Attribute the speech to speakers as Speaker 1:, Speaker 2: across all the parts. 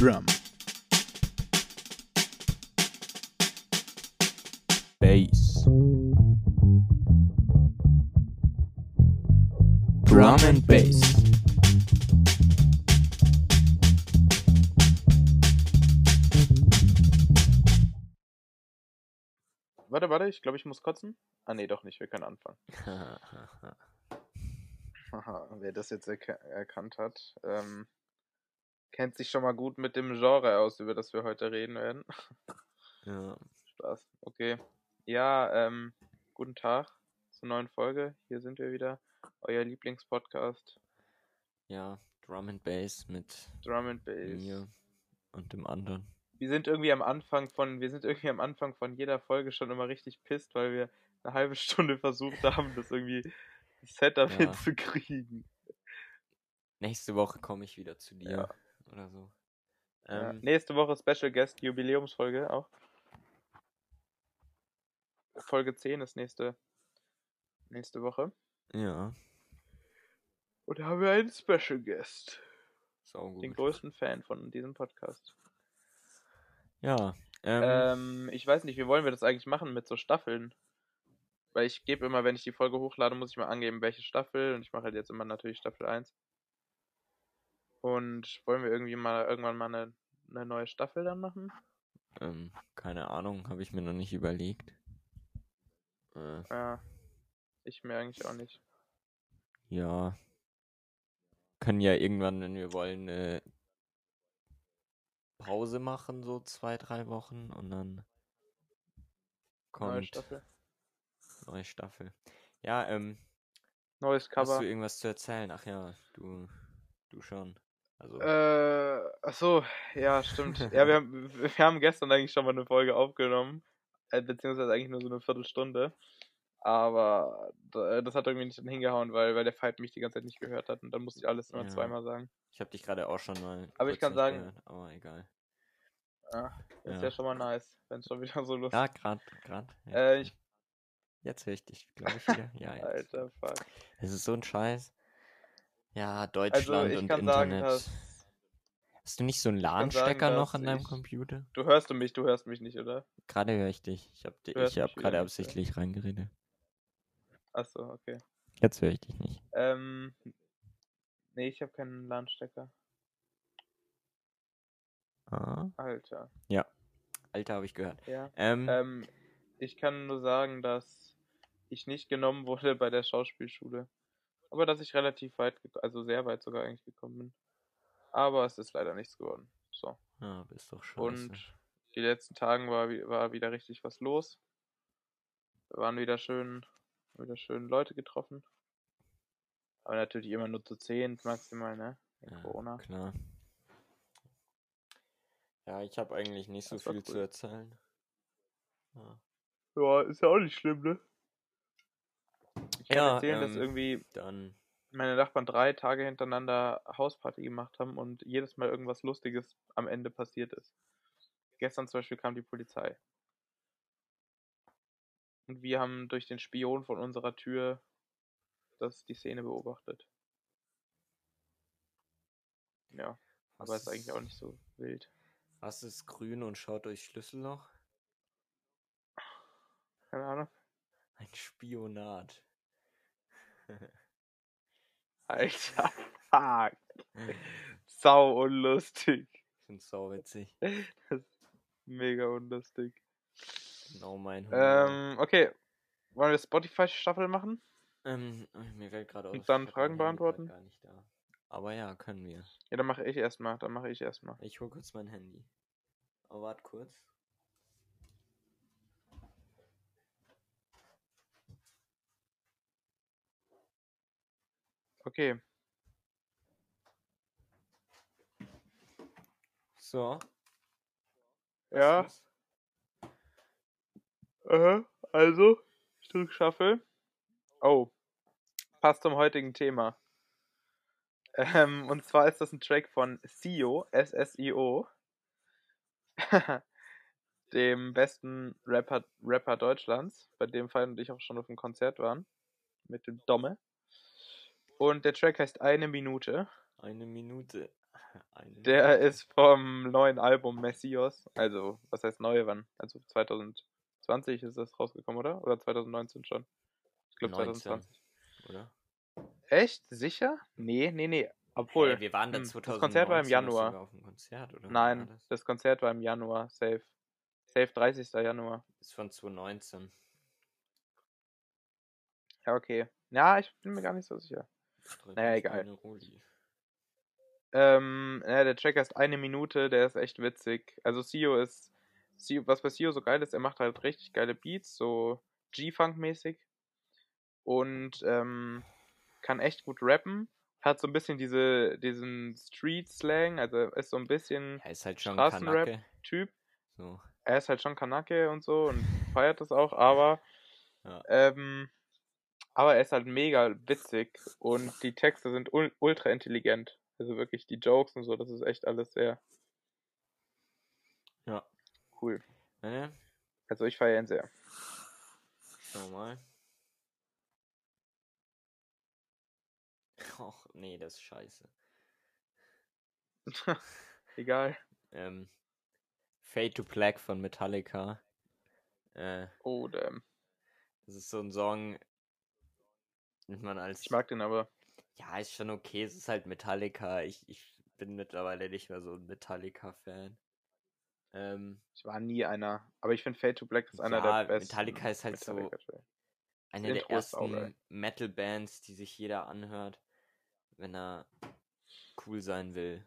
Speaker 1: Drum.
Speaker 2: Bass. Drum and Bass.
Speaker 3: Warte, warte, ich glaube, ich muss kotzen. Ah, nee, doch nicht, wir können anfangen. Haha, wer das jetzt erka- erkannt hat, ähm, kennt sich schon mal gut mit dem Genre aus, über das wir heute reden werden.
Speaker 2: ja.
Speaker 3: Spaß. Okay. Ja, ähm, guten Tag zur neuen Folge. Hier sind wir wieder. Euer Lieblingspodcast,
Speaker 2: ja, Drum and Bass mit
Speaker 3: Drum and Bass.
Speaker 2: mir und dem anderen.
Speaker 3: Wir sind irgendwie am Anfang von, wir sind irgendwie am Anfang von jeder Folge schon immer richtig pisst, weil wir eine halbe Stunde versucht haben, das irgendwie Setup
Speaker 2: Ja.
Speaker 3: hinzukriegen.
Speaker 2: Nächste Woche komme ich wieder zu dir.
Speaker 3: Ja.
Speaker 2: Oder so.
Speaker 3: Ja.
Speaker 2: Ähm,
Speaker 3: Nächste Woche Special Guest Jubiläumsfolge auch. Folge 10 ist nächste, nächste Woche.
Speaker 2: ja,
Speaker 3: Und da haben wir einen Special Guest. Den größten Fan von diesem Podcast.
Speaker 2: Ja, ähm,
Speaker 3: Ähm, ich weiß nicht, wie wollen wir das eigentlich machen mit so Staffeln? Weil ich gebe immer, wenn ich die Folge hochlade, muss ich mal angeben, welche Staffel. Und ich mache halt jetzt immer natürlich Staffel 1. Und wollen wir irgendwie mal irgendwann mal eine, eine neue Staffel dann machen?
Speaker 2: ähm, keine Ahnung, habe ich mir noch nicht überlegt. Äh,
Speaker 3: Ja. Ich mir eigentlich auch nicht.
Speaker 2: ja. Können ja irgendwann, wenn wir wollen, eine Pause machen, so zwei, drei Wochen und dann
Speaker 3: Neue
Speaker 2: kommt
Speaker 3: Staffel.
Speaker 2: neue Staffel. Ja, ähm,
Speaker 3: Neues
Speaker 2: hast
Speaker 3: Cover.
Speaker 2: du irgendwas zu erzählen? Ach ja, du, du schon. Also,
Speaker 3: Äh, ach so, ja, stimmt. ja, wir haben, wir haben gestern eigentlich schon mal eine Folge aufgenommen, äh, beziehungsweise eigentlich nur so eine Viertelstunde. Aber d- das hat irgendwie nicht hingehauen, weil, weil der Fight mich die ganze Zeit nicht gehört hat und dann musste ich alles immer
Speaker 2: Ja.
Speaker 3: zweimal sagen.
Speaker 2: ich habe dich gerade auch schon mal.
Speaker 3: Aber ich kann sagen-
Speaker 2: Gehört, aber egal.
Speaker 3: Ja, das ist
Speaker 2: Ja.
Speaker 3: ja schon mal nice, wenn es schon wieder so lustig
Speaker 2: Ja, gerade, gerade.
Speaker 3: Äh, ich,
Speaker 2: Jetzt höre ich dich, glaube ich, wieder. Ja, jetzt.
Speaker 3: Alter, fuck.
Speaker 2: Es ist so ein Scheiß. Ja,
Speaker 3: Also
Speaker 2: Deutschland
Speaker 3: ich
Speaker 2: und
Speaker 3: kann sagen,
Speaker 2: Internet.
Speaker 3: dass.
Speaker 2: Hast du nicht so einen
Speaker 3: sagen,
Speaker 2: LAN-Stecker noch an deinem
Speaker 3: ich-
Speaker 2: Computer?
Speaker 3: Du hörst du mich, du hörst mich nicht, oder?
Speaker 2: Gerade höre ich dich. Ich habe hab gerade
Speaker 3: ja.
Speaker 2: absichtlich reingeredet.
Speaker 3: Achso, okay.
Speaker 2: Jetzt höre ich dich nicht.
Speaker 3: Ähm. Nee, ich habe keinen LAN-Stecker.
Speaker 2: Ah.
Speaker 3: Alter.
Speaker 2: Alter, habe ich gehört.
Speaker 3: Ja.
Speaker 2: Ähm,
Speaker 3: Ähm, ich kann nur sagen, dass ich nicht genommen wurde bei der Schauspielschule. Aber dass ich relativ weit, also sehr weit sogar eigentlich gekommen bin. Aber es ist leider nichts geworden. So.
Speaker 2: ja, bist doch scheiße.
Speaker 3: Und die letzten Tagen war, war wieder richtig was los. Wir waren wieder schön, wieder schön Leute getroffen. Aber natürlich immer nur zu zehn maximal, ne? Wegen
Speaker 2: ja,
Speaker 3: Corona.
Speaker 2: Klar. Ja, ich habe eigentlich nicht so
Speaker 3: Das war
Speaker 2: viel zu
Speaker 3: cool.
Speaker 2: erzählen. Ja.
Speaker 3: Ja, ist ja auch nicht schlimm, ne? Ich kann
Speaker 2: Ja,
Speaker 3: erzählen, dass
Speaker 2: ähm,
Speaker 3: irgendwie
Speaker 2: Dann,
Speaker 3: meine Nachbarn drei Tage hintereinander Hausparty gemacht haben und jedes Mal irgendwas Lustiges am Ende passiert ist. Gestern zum Beispiel kam die Polizei. Und wir haben durch den Spion von unserer Tür das, die Szene beobachtet. Ja, aber
Speaker 2: Was
Speaker 3: ist eigentlich auch nicht so wild.
Speaker 2: was ist grün und schaut durchs Schlüsselloch?
Speaker 3: Keine Ahnung.
Speaker 2: Ein Spionat.
Speaker 3: Alter, fuck. Sau unlustig.
Speaker 2: Ich find's sau witzig.
Speaker 3: Das ist mega unlustig.
Speaker 2: Genau mein Humor.
Speaker 3: Ähm, okay. Wollen wir Spotify-Staffel machen?
Speaker 2: Ähm, mir fällt gerade aus.
Speaker 3: Und dann Fragen beantworten?
Speaker 2: Gar nicht da. Aber ja, können wir.
Speaker 3: Ja, dann mache ich erstmal. Dann mache ich erstmal.
Speaker 2: Ich hol kurz mein Handy. Aber warte kurz.
Speaker 3: Okay.
Speaker 2: So.
Speaker 3: Ja. Aha, also, ich drück Shuffle. Oh. Passt zum heutigen Thema. Ähm, und zwar ist das ein Track von Sio, S-S-I-O. dem besten Rapper, Rapper Deutschlands, bei dem Fall und ich auch schon auf dem Konzert waren. Mit dem Domme. Und der Track heißt Eine Minute.
Speaker 2: Eine Minute. Eine
Speaker 3: Der
Speaker 2: Minute.
Speaker 3: ist vom neuen Album Messios. Also, was heißt neue wann? Also 2020 ist das rausgekommen, oder? Oder 2019 schon? Ich glaube
Speaker 2: 19,
Speaker 3: 2020.
Speaker 2: oder?
Speaker 3: Echt? Sicher? Nee, nee, nee. Obwohl.
Speaker 2: Hä, wir waren da
Speaker 3: hm,
Speaker 2: 2019
Speaker 3: das Konzert war im Januar.
Speaker 2: Konzert,
Speaker 3: Nein,
Speaker 2: das?
Speaker 3: das Konzert war im Januar. Safe. Safe 30. Januar.
Speaker 2: ist von 2019.
Speaker 3: Ja, okay. Ja, ich bin mir gar nicht so sicher. Naja, egal. Ähm, ja, der Track ist eine Minute, der ist echt witzig. Also Sio ist, Sio, was bei Sio so geil ist, er macht halt richtig geile Beats, so G-Funk-mäßig. Und ähm, kann echt gut rappen. Hat so ein bisschen diese, diesen Street-Slang, also ist so ein bisschen
Speaker 2: Er ist halt schon
Speaker 3: Straßenrap.
Speaker 2: Kanake.
Speaker 3: Typ.
Speaker 2: So.
Speaker 3: Er ist halt schon Kanake und so und feiert das auch, aber
Speaker 2: Ja.
Speaker 3: ähm, aber er ist halt mega witzig und die Texte sind ul ultra intelligent. Also wirklich die Jokes und so, das ist echt alles sehr
Speaker 2: Ja.
Speaker 3: cool.
Speaker 2: Ne?
Speaker 3: Also ich feiere ihn sehr.
Speaker 2: Schauen wir mal. Och, nee, das ist scheiße.
Speaker 3: Egal.
Speaker 2: Ähm, Fade to Black von Metallica. Äh,
Speaker 3: Oh, damn.
Speaker 2: das ist so ein Song, nimmt man als.
Speaker 3: Ich mag den aber.
Speaker 2: Ja, ist schon okay, es ist halt Metallica. Ich, ich bin mittlerweile nicht mehr so ein Metallica-Fan. Ähm,
Speaker 3: Ich war nie einer. Aber ich finde Fade to Black ist einer
Speaker 2: Ja,
Speaker 3: der besten.
Speaker 2: Metallica ist halt so-
Speaker 3: Metallica-Tracks.
Speaker 2: eine der ersten. Metal-Bands, die sich jeder anhört, wenn er cool sein will.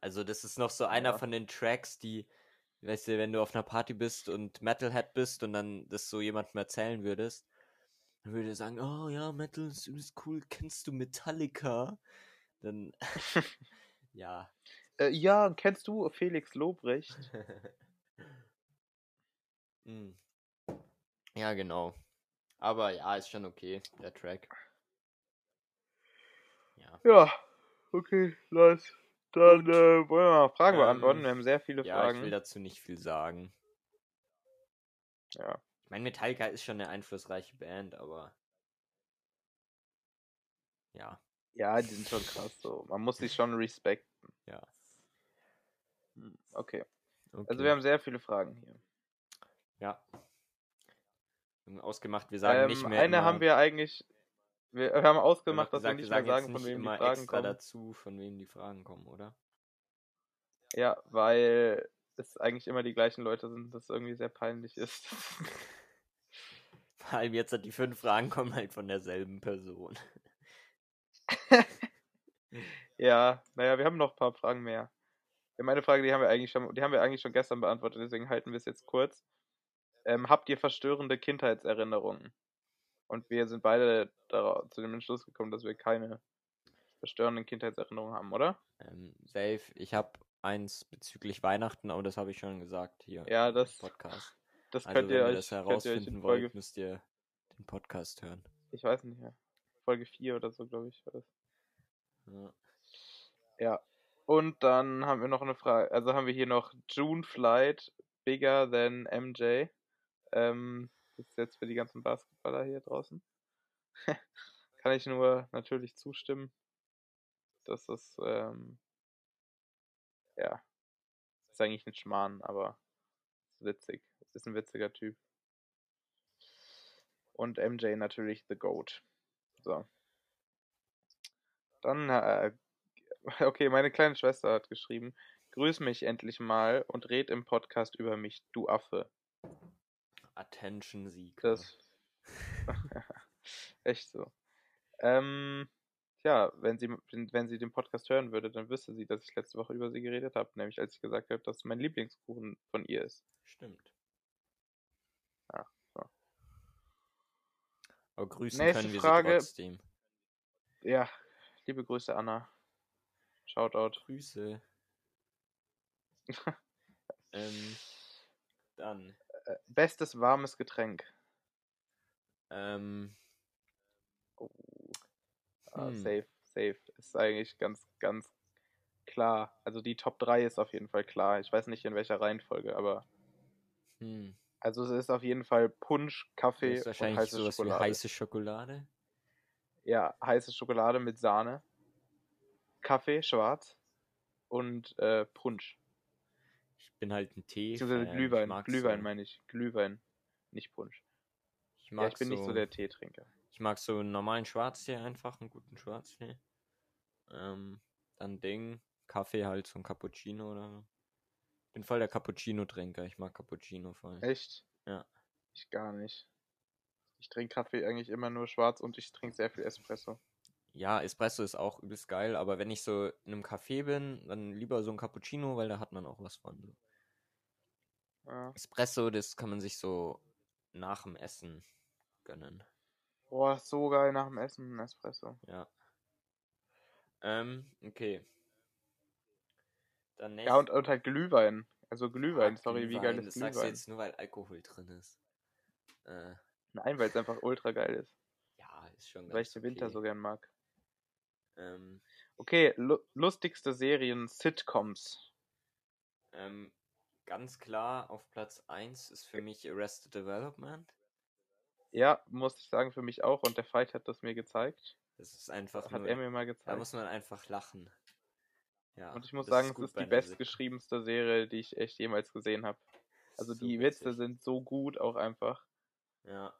Speaker 2: Also das ist noch so einer
Speaker 3: Ja.
Speaker 2: von den Tracks, die, weißt du, wenn du auf einer Party bist und Metalhead bist und dann das so jemandem erzählen würdest, würde sagen, oh ja, Metal ist übelst cool, kennst du Metallica? Dann, ja.
Speaker 3: Äh, ja, kennst du Felix Lobrecht?
Speaker 2: Hm. Ja, genau. Aber ja, ist schon okay, der Track. Ja.
Speaker 3: Ja, okay, nice. Dann äh, wollen wir mal Fragen
Speaker 2: Ähm,
Speaker 3: beantworten. Wir haben sehr viele
Speaker 2: Ja,
Speaker 3: Fragen.
Speaker 2: ich will dazu nicht viel sagen.
Speaker 3: Ja.
Speaker 2: Ich meine, Metallica ist schon eine einflussreiche Band, aber. Ja,
Speaker 3: ja, die sind schon krass so. Man muss sie schon respekten.
Speaker 2: ja.
Speaker 3: Hm, Okay.
Speaker 2: Okay.
Speaker 3: Also wir haben sehr viele Fragen hier.
Speaker 2: Ja. Ausgemacht, wir sagen
Speaker 3: Ähm,
Speaker 2: nicht mehr.
Speaker 3: eine
Speaker 2: immer,
Speaker 3: haben wir eigentlich. Wir haben
Speaker 2: wir haben
Speaker 3: ausgemacht,
Speaker 2: doch
Speaker 3: dass wir
Speaker 2: gesagt,
Speaker 3: nicht
Speaker 2: wir
Speaker 3: mehr
Speaker 2: sagen
Speaker 3: sagen, von wem die Fragen
Speaker 2: extra
Speaker 3: kommen.
Speaker 2: dazu, von wem die Fragen kommen, oder?
Speaker 3: Ja, weil es eigentlich immer die gleichen Leute sind, das irgendwie sehr peinlich ist.
Speaker 2: Vor allem jetzt hat die fünf Fragen kommen halt von derselben Person.
Speaker 3: ja, naja, wir haben noch ein paar Fragen mehr. Ja, meine Frage, die haben wir eigentlich schon, die haben wir eigentlich schon gestern beantwortet, deswegen halten wir es jetzt kurz. Ähm, habt ihr verstörende Kindheitserinnerungen? Und wir sind beide dara- zu dem Entschluss gekommen, dass wir keine verstörenden Kindheitserinnerungen haben, oder?
Speaker 2: Ähm, safe, ich habe eins bezüglich Weihnachten, aber das habe ich schon gesagt hier
Speaker 3: Ja,
Speaker 2: im
Speaker 3: das,
Speaker 2: Podcast.
Speaker 3: das
Speaker 2: Also
Speaker 3: könnt
Speaker 2: wenn
Speaker 3: ihr euch,
Speaker 2: das
Speaker 3: könnt ihr euch
Speaker 2: herausfinden
Speaker 3: in Folge,
Speaker 2: wollt, müsst ihr den Podcast hören.
Speaker 3: ich weiß nicht mehr, Folge 4 oder so, glaube ich, war das.
Speaker 2: Ja.
Speaker 3: Ja. Und dann haben wir noch eine Frage, also haben wir hier noch June Flight, bigger than MJ. Ähm, das ist jetzt für die ganzen Basketballer hier draußen. Kann ich nur natürlich zustimmen. Das ist, ähm, ja, ist eigentlich ein Schmarrn, aber ist witzig. Ist ein witziger Typ. Und MJ natürlich The Goat. So. Dann, äh, okay, meine kleine Schwester hat geschrieben, grüß mich endlich mal und red im Podcast über mich, du Affe.
Speaker 2: Attention Sieg.
Speaker 3: Das. Echt so. Ähm, ja, wenn sie, wenn wenn sie den Podcast hören würde, dann wüsste sie, dass ich letzte Woche über sie geredet habe. Nämlich als ich gesagt habe, dass mein Lieblingskuchen von ihr ist.
Speaker 2: Stimmt.
Speaker 3: Ja, so.
Speaker 2: Aber grüßen
Speaker 3: Nächste
Speaker 2: können wir
Speaker 3: Frage.
Speaker 2: sie trotzdem.
Speaker 3: Ja, liebe Grüße, Anna. Shoutout.
Speaker 2: Grüße. ähm, dann.
Speaker 3: Äh, bestes warmes Getränk.
Speaker 2: Ähm,
Speaker 3: Oh. Ah,
Speaker 2: Hm.
Speaker 3: safe, safe. Ist eigentlich ganz, ganz klar. Also die Top 3 ist auf jeden Fall klar. Ich weiß nicht in welcher Reihenfolge, aber
Speaker 2: hm.
Speaker 3: also es ist auf jeden Fall Punsch,
Speaker 2: Das
Speaker 3: Kaffee
Speaker 2: ist
Speaker 3: und
Speaker 2: wahrscheinlich
Speaker 3: heiße
Speaker 2: sowas
Speaker 3: Schokolade.
Speaker 2: wie heiße Schokolade.
Speaker 3: Ja, heiße Schokolade mit Sahne. Kaffee, schwarz. und äh, Punsch.
Speaker 2: Ich bin halt ein Tee.
Speaker 3: Beziehungsweise. Glühwein. Glühwein
Speaker 2: so,
Speaker 3: meine ich. Glühwein, nicht Punsch.
Speaker 2: ich mag
Speaker 3: Ja, ich bin
Speaker 2: so,
Speaker 3: nicht so der Teetrinker.
Speaker 2: Ich mag so einen normalen Schwarztee einfach, einen guten Schwarztee. Ähm, dann Ding, Kaffee halt, so ein Cappuccino oder so. Bin voll der Cappuccino-Trinker. Ich mag Cappuccino voll.
Speaker 3: Echt?
Speaker 2: Ja.
Speaker 3: Ich gar nicht. Ich trinke Kaffee eigentlich immer nur schwarz und ich trinke sehr viel Espresso.
Speaker 2: Ja, Espresso ist auch übelst geil, aber wenn ich so in einem Café bin, dann lieber so ein Cappuccino, weil da hat man auch was von. So.
Speaker 3: Ja.
Speaker 2: Espresso, das kann man sich so nach dem Essen gönnen.
Speaker 3: Boah, so geil nach dem Essen ein Espresso.
Speaker 2: Ja. Ähm, okay. Dann
Speaker 3: Ja, und, und halt Glühwein. Also Glühwein,
Speaker 2: Ah,
Speaker 3: sorry, wie geil
Speaker 2: Glühwein,
Speaker 3: ist
Speaker 2: Das sagst du
Speaker 3: Glühwein?
Speaker 2: jetzt nur, weil Alkohol drin ist. Äh,
Speaker 3: Nein, weil es einfach ultra geil ist.
Speaker 2: ja, ist schon
Speaker 3: Weil ich den Winter
Speaker 2: okay.
Speaker 3: so gern mag.
Speaker 2: Ähm,
Speaker 3: Okay, lu lustigste Serien, Sitcoms.
Speaker 2: ähm, ganz klar, auf Platz 1 ist für mich Arrested Development.
Speaker 3: Ja, muss ich sagen, für mich auch. Und der Fight hat das mir gezeigt.
Speaker 2: Das ist einfach
Speaker 3: Hat
Speaker 2: nur,
Speaker 3: er mir mal
Speaker 2: da
Speaker 3: gezeigt.
Speaker 2: muss man einfach lachen. Ja,
Speaker 3: Und ich muss sagen, es ist die bestgeschriebenste Serie, die ich echt jemals gesehen habe. Also
Speaker 2: So
Speaker 3: die
Speaker 2: witzig.
Speaker 3: Witze sind so gut auch einfach.
Speaker 2: Ja.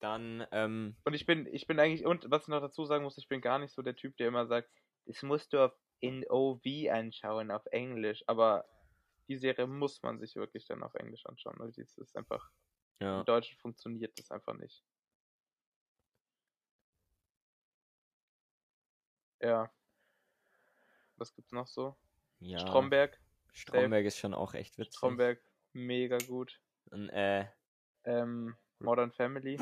Speaker 2: Dann, ähm,
Speaker 3: Und ich bin, ich bin eigentlich, und was ich noch dazu sagen muss, ich bin gar nicht so der Typ, der immer sagt, das musst du auf in OV anschauen, auf Englisch. Aber die Serie muss man sich wirklich dann auf Englisch anschauen, weil das ist einfach,
Speaker 2: ja.
Speaker 3: im Deutschen funktioniert das einfach nicht. Ja. Was gibt's noch so?
Speaker 2: ja.
Speaker 3: Stromberg.
Speaker 2: Stromberg ist schon auch echt witzig.
Speaker 3: Stromberg, mega gut.
Speaker 2: Und, äh,
Speaker 3: Ähm, Modern Family.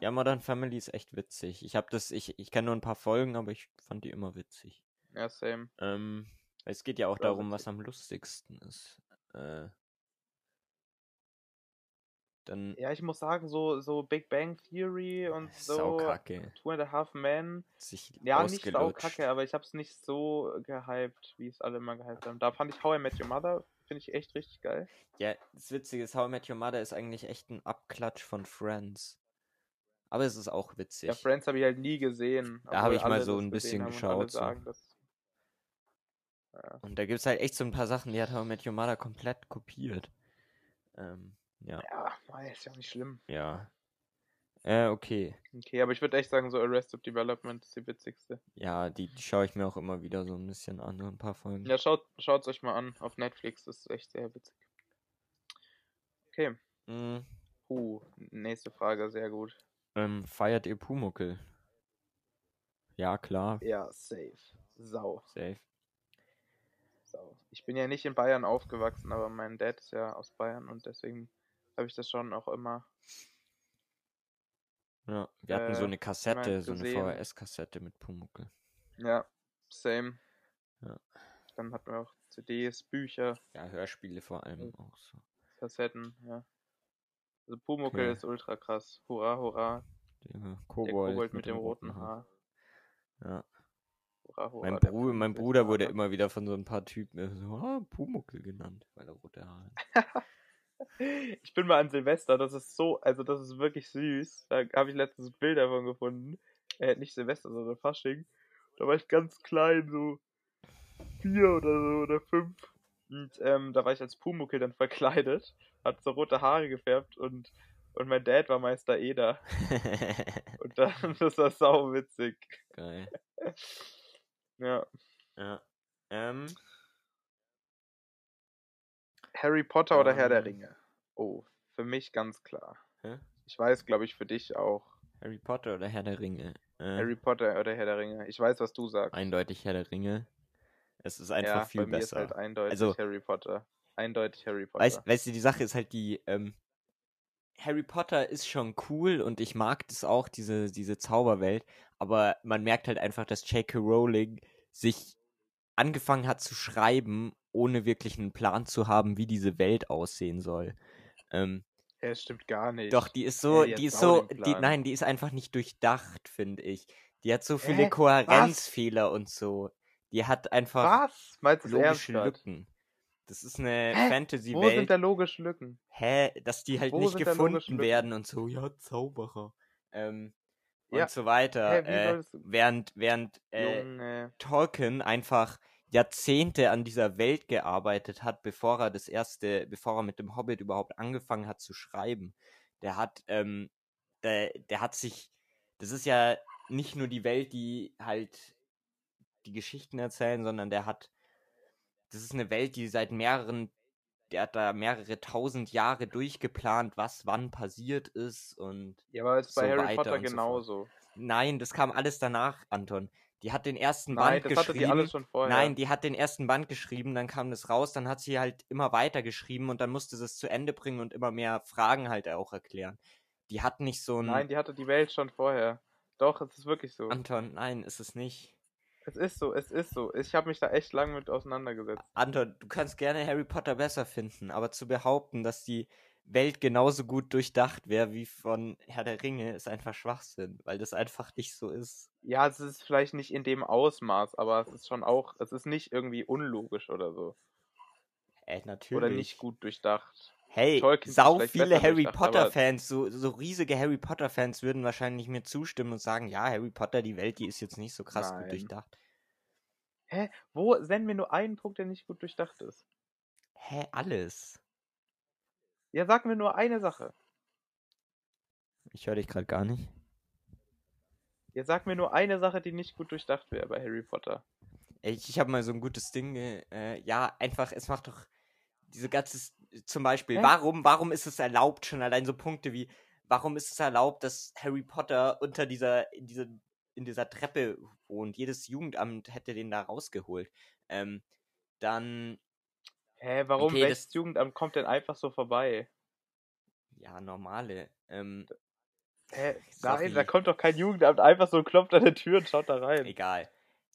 Speaker 2: ja, Modern Family ist echt witzig. Ich habe das, ich, ich kenne nur ein paar Folgen, aber ich fand die immer witzig.
Speaker 3: Ja, same.
Speaker 2: Ähm, es geht ja auch darum, was
Speaker 3: witzig.
Speaker 2: am lustigsten ist. Äh, dann
Speaker 3: Ja, ich muss sagen, so, so Big Bang Theory und so
Speaker 2: Saukacke.
Speaker 3: Two and a Half Men.
Speaker 2: Sich
Speaker 3: Ja, nicht saukacke, aber ich hab's nicht so gehypt, wie es alle immer gehypt haben. Da fand ich How I Met Your Mother, finde ich echt richtig geil.
Speaker 2: Ja, das Witzige ist, How I Met Your Mother ist eigentlich echt ein Abklatsch von Friends. Aber es ist auch witzig.
Speaker 3: Ja, Friends habe ich halt nie gesehen.
Speaker 2: Da hab
Speaker 3: obwohl
Speaker 2: ich mal so ein bisschen
Speaker 3: und
Speaker 2: geschaut, so.
Speaker 3: Sagen, dass, ja.
Speaker 2: Und da gibt's halt echt so ein paar Sachen, die hat How I Met Your Mother komplett kopiert. Ähm, ja,
Speaker 3: ja, mei, ist ja auch nicht schlimm.
Speaker 2: ja. Äh, okay.
Speaker 3: Okay, aber ich würde echt sagen, so Arrested Development ist die witzigste.
Speaker 2: Ja, die, die schaue ich mir auch immer wieder so ein bisschen an, so ein paar Folgen.
Speaker 3: Ja, schaut schaut's euch mal an auf Netflix, das ist echt sehr witzig. Okay,
Speaker 2: Mhm.
Speaker 3: uh, nächste Frage, sehr gut.
Speaker 2: Ähm, feiert ihr Pumuckel? Ja, klar.
Speaker 3: Ja, safe. Sau.
Speaker 2: Safe.
Speaker 3: Sau. Ich bin ja nicht in Bayern aufgewachsen, aber mein Dad ist ja aus Bayern und deswegen habe ich das schon auch immer.
Speaker 2: Ja, wir hatten so
Speaker 3: Äh,
Speaker 2: eine Kassette, so eine. VHS-Kassette mit Pumuckel.
Speaker 3: Ja, same.
Speaker 2: Ja.
Speaker 3: Dann hatten wir auch CDs, Bücher,
Speaker 2: Ja, Hörspiele vor allem
Speaker 3: Mhm.
Speaker 2: auch so.
Speaker 3: Kassetten, ja. Also Pumuckl
Speaker 2: Okay.
Speaker 3: ist ultra krass. Hurra, hurra.
Speaker 2: Der
Speaker 3: Der
Speaker 2: Kobold,
Speaker 3: Kobold mit, dem roten Haar.
Speaker 2: Ja.
Speaker 3: Hurra, hurra.
Speaker 2: Mein, Bru mein Bruder wurde immer wieder von so ein paar Typen äh, so, ah, Pumuckel genannt, weil er rote Haare hat.
Speaker 3: Ich bin mal an Silvester, das ist so, also das ist wirklich süß. Da habe ich letztens Bilder von gefunden. Äh, nicht Silvester, sondern Fasching. Da war ich ganz klein, so vier oder so oder fünf. Und ähm, da war ich als Pumuckel dann verkleidet, hat so rote Haare gefärbt und, und mein Dad war Meister Eder. Und dann, das war sau witzig.
Speaker 2: Geil.
Speaker 3: Ja.
Speaker 2: Ja. Ähm,
Speaker 3: Harry Potter oder Herr der
Speaker 2: Ähm.
Speaker 3: Ringe? Oh, für mich ganz klar.
Speaker 2: hä?
Speaker 3: Ich weiß, glaube ich, für dich auch.
Speaker 2: Harry Potter oder Herr der Ringe? Äh,
Speaker 3: Harry Potter oder Herr der Ringe. Ich weiß, was du sagst.
Speaker 2: eindeutig Herr der Ringe. Es ist einfach
Speaker 3: ja,
Speaker 2: viel
Speaker 3: bei mir
Speaker 2: besser.
Speaker 3: ist halt eindeutig
Speaker 2: Also-
Speaker 3: Harry Potter. Eindeutig Harry Potter.
Speaker 2: Weißt, weißt du, die Sache ist halt die, ähm, Harry Potter ist schon cool und ich mag das auch, diese, diese Zauberwelt, aber man merkt halt einfach, dass J.K. Rowling sich angefangen hat zu schreiben, ohne wirklich einen Plan zu haben, wie diese Welt aussehen soll. Ähm,
Speaker 3: ja, das stimmt gar nicht.
Speaker 2: doch, die ist so,
Speaker 3: Hey,
Speaker 2: die
Speaker 3: jetzt
Speaker 2: ist so, die, nein, die ist einfach nicht durchdacht, finde ich. Die hat so viele
Speaker 3: Hä?
Speaker 2: Kohärenzfehler und so. Die hat einfach
Speaker 3: Was? Meinst
Speaker 2: logische? Lücken. Das ist eine
Speaker 3: Hä? Wo sind
Speaker 2: Fantasy-Welt
Speaker 3: da logische Lücken?
Speaker 2: hä, dass die halt
Speaker 3: Wo
Speaker 2: nicht gefunden werden und so, ja, Zauberer. Ähm,
Speaker 3: Ja,
Speaker 2: und so weiter.
Speaker 3: hä,
Speaker 2: äh, während während äh. Tolkien einfach Jahrzehnte an dieser Welt gearbeitet hat, bevor er das erste, bevor er mit dem Hobbit überhaupt angefangen hat zu schreiben. Der hat, ähm, der, der hat sich, das ist ja nicht nur die Welt, die halt die Geschichten erzählen, sondern der hat, das ist eine Welt, die seit mehreren, der hat da mehrere tausend Jahre durchgeplant, was wann passiert ist und
Speaker 3: Ja, aber bei
Speaker 2: so
Speaker 3: Harry
Speaker 2: weiter
Speaker 3: Potter
Speaker 2: und so
Speaker 3: genauso.
Speaker 2: nein, das kam alles danach, Anton. Die hat den ersten
Speaker 3: Nein,
Speaker 2: Band
Speaker 3: das hatte
Speaker 2: geschrieben.
Speaker 3: sie alles schon vorher.
Speaker 2: Nein, die hat den ersten Band geschrieben, dann kam das raus, dann hat sie halt immer weiter geschrieben und dann musste sie es zu Ende bringen und immer mehr Fragen halt auch erklären. Die hat nicht so ein.
Speaker 3: Nein, die hatte die Welt schon vorher. Doch, es ist wirklich so.
Speaker 2: Anton, nein, ist es nicht.
Speaker 3: Es ist so, es ist so. Ich habe mich da echt lang mit auseinandergesetzt.
Speaker 2: Anton, du kannst gerne Harry Potter besser finden, aber zu behaupten, dass die Welt genauso gut durchdacht wäre wie von Herr der Ringe, ist einfach Schwachsinn, weil das einfach nicht so ist.
Speaker 3: Ja, es ist vielleicht nicht in dem Ausmaß, aber es ist schon auch, es ist nicht irgendwie unlogisch oder so.
Speaker 2: Äh, natürlich.
Speaker 3: Oder nicht gut durchdacht.
Speaker 2: Hey,
Speaker 3: Tolkien
Speaker 2: sau viele Harry
Speaker 3: aber-
Speaker 2: Potter-Fans, so, so riesige Harry Potter-Fans würden wahrscheinlich mir zustimmen und sagen, ja, Harry Potter, die Welt, die ist jetzt nicht so krass
Speaker 3: Nein.
Speaker 2: gut durchdacht.
Speaker 3: Hä? Wo nennen wir nur einen Punkt, der nicht gut durchdacht ist?
Speaker 2: Hä, alles?
Speaker 3: Ja, sag mir nur eine Sache.
Speaker 2: Ich höre dich gerade gar nicht.
Speaker 3: Ja, sag mir nur eine Sache, die nicht gut durchdacht wäre bei Harry Potter.
Speaker 2: Ich, ich habe mal so ein gutes Ding, äh, ja, einfach, es macht doch diese ganze, zum Beispiel,
Speaker 3: Hä?
Speaker 2: warum, warum ist es erlaubt, schon allein so Punkte wie, warum ist es erlaubt, dass Harry Potter unter dieser, in dieser, in dieser Treppe wohnt? Jedes Jugendamt hätte den da rausgeholt. Ähm, dann,
Speaker 3: Hä, warum?
Speaker 2: Okay,
Speaker 3: Welches
Speaker 2: das-
Speaker 3: Jugendamt kommt denn einfach so vorbei?
Speaker 2: ja, normale, ähm,
Speaker 3: Hä?
Speaker 2: Sorry.
Speaker 3: Nein, da kommt doch kein Jugendamt einfach so, klopft an der Tür und schaut da rein.
Speaker 2: egal.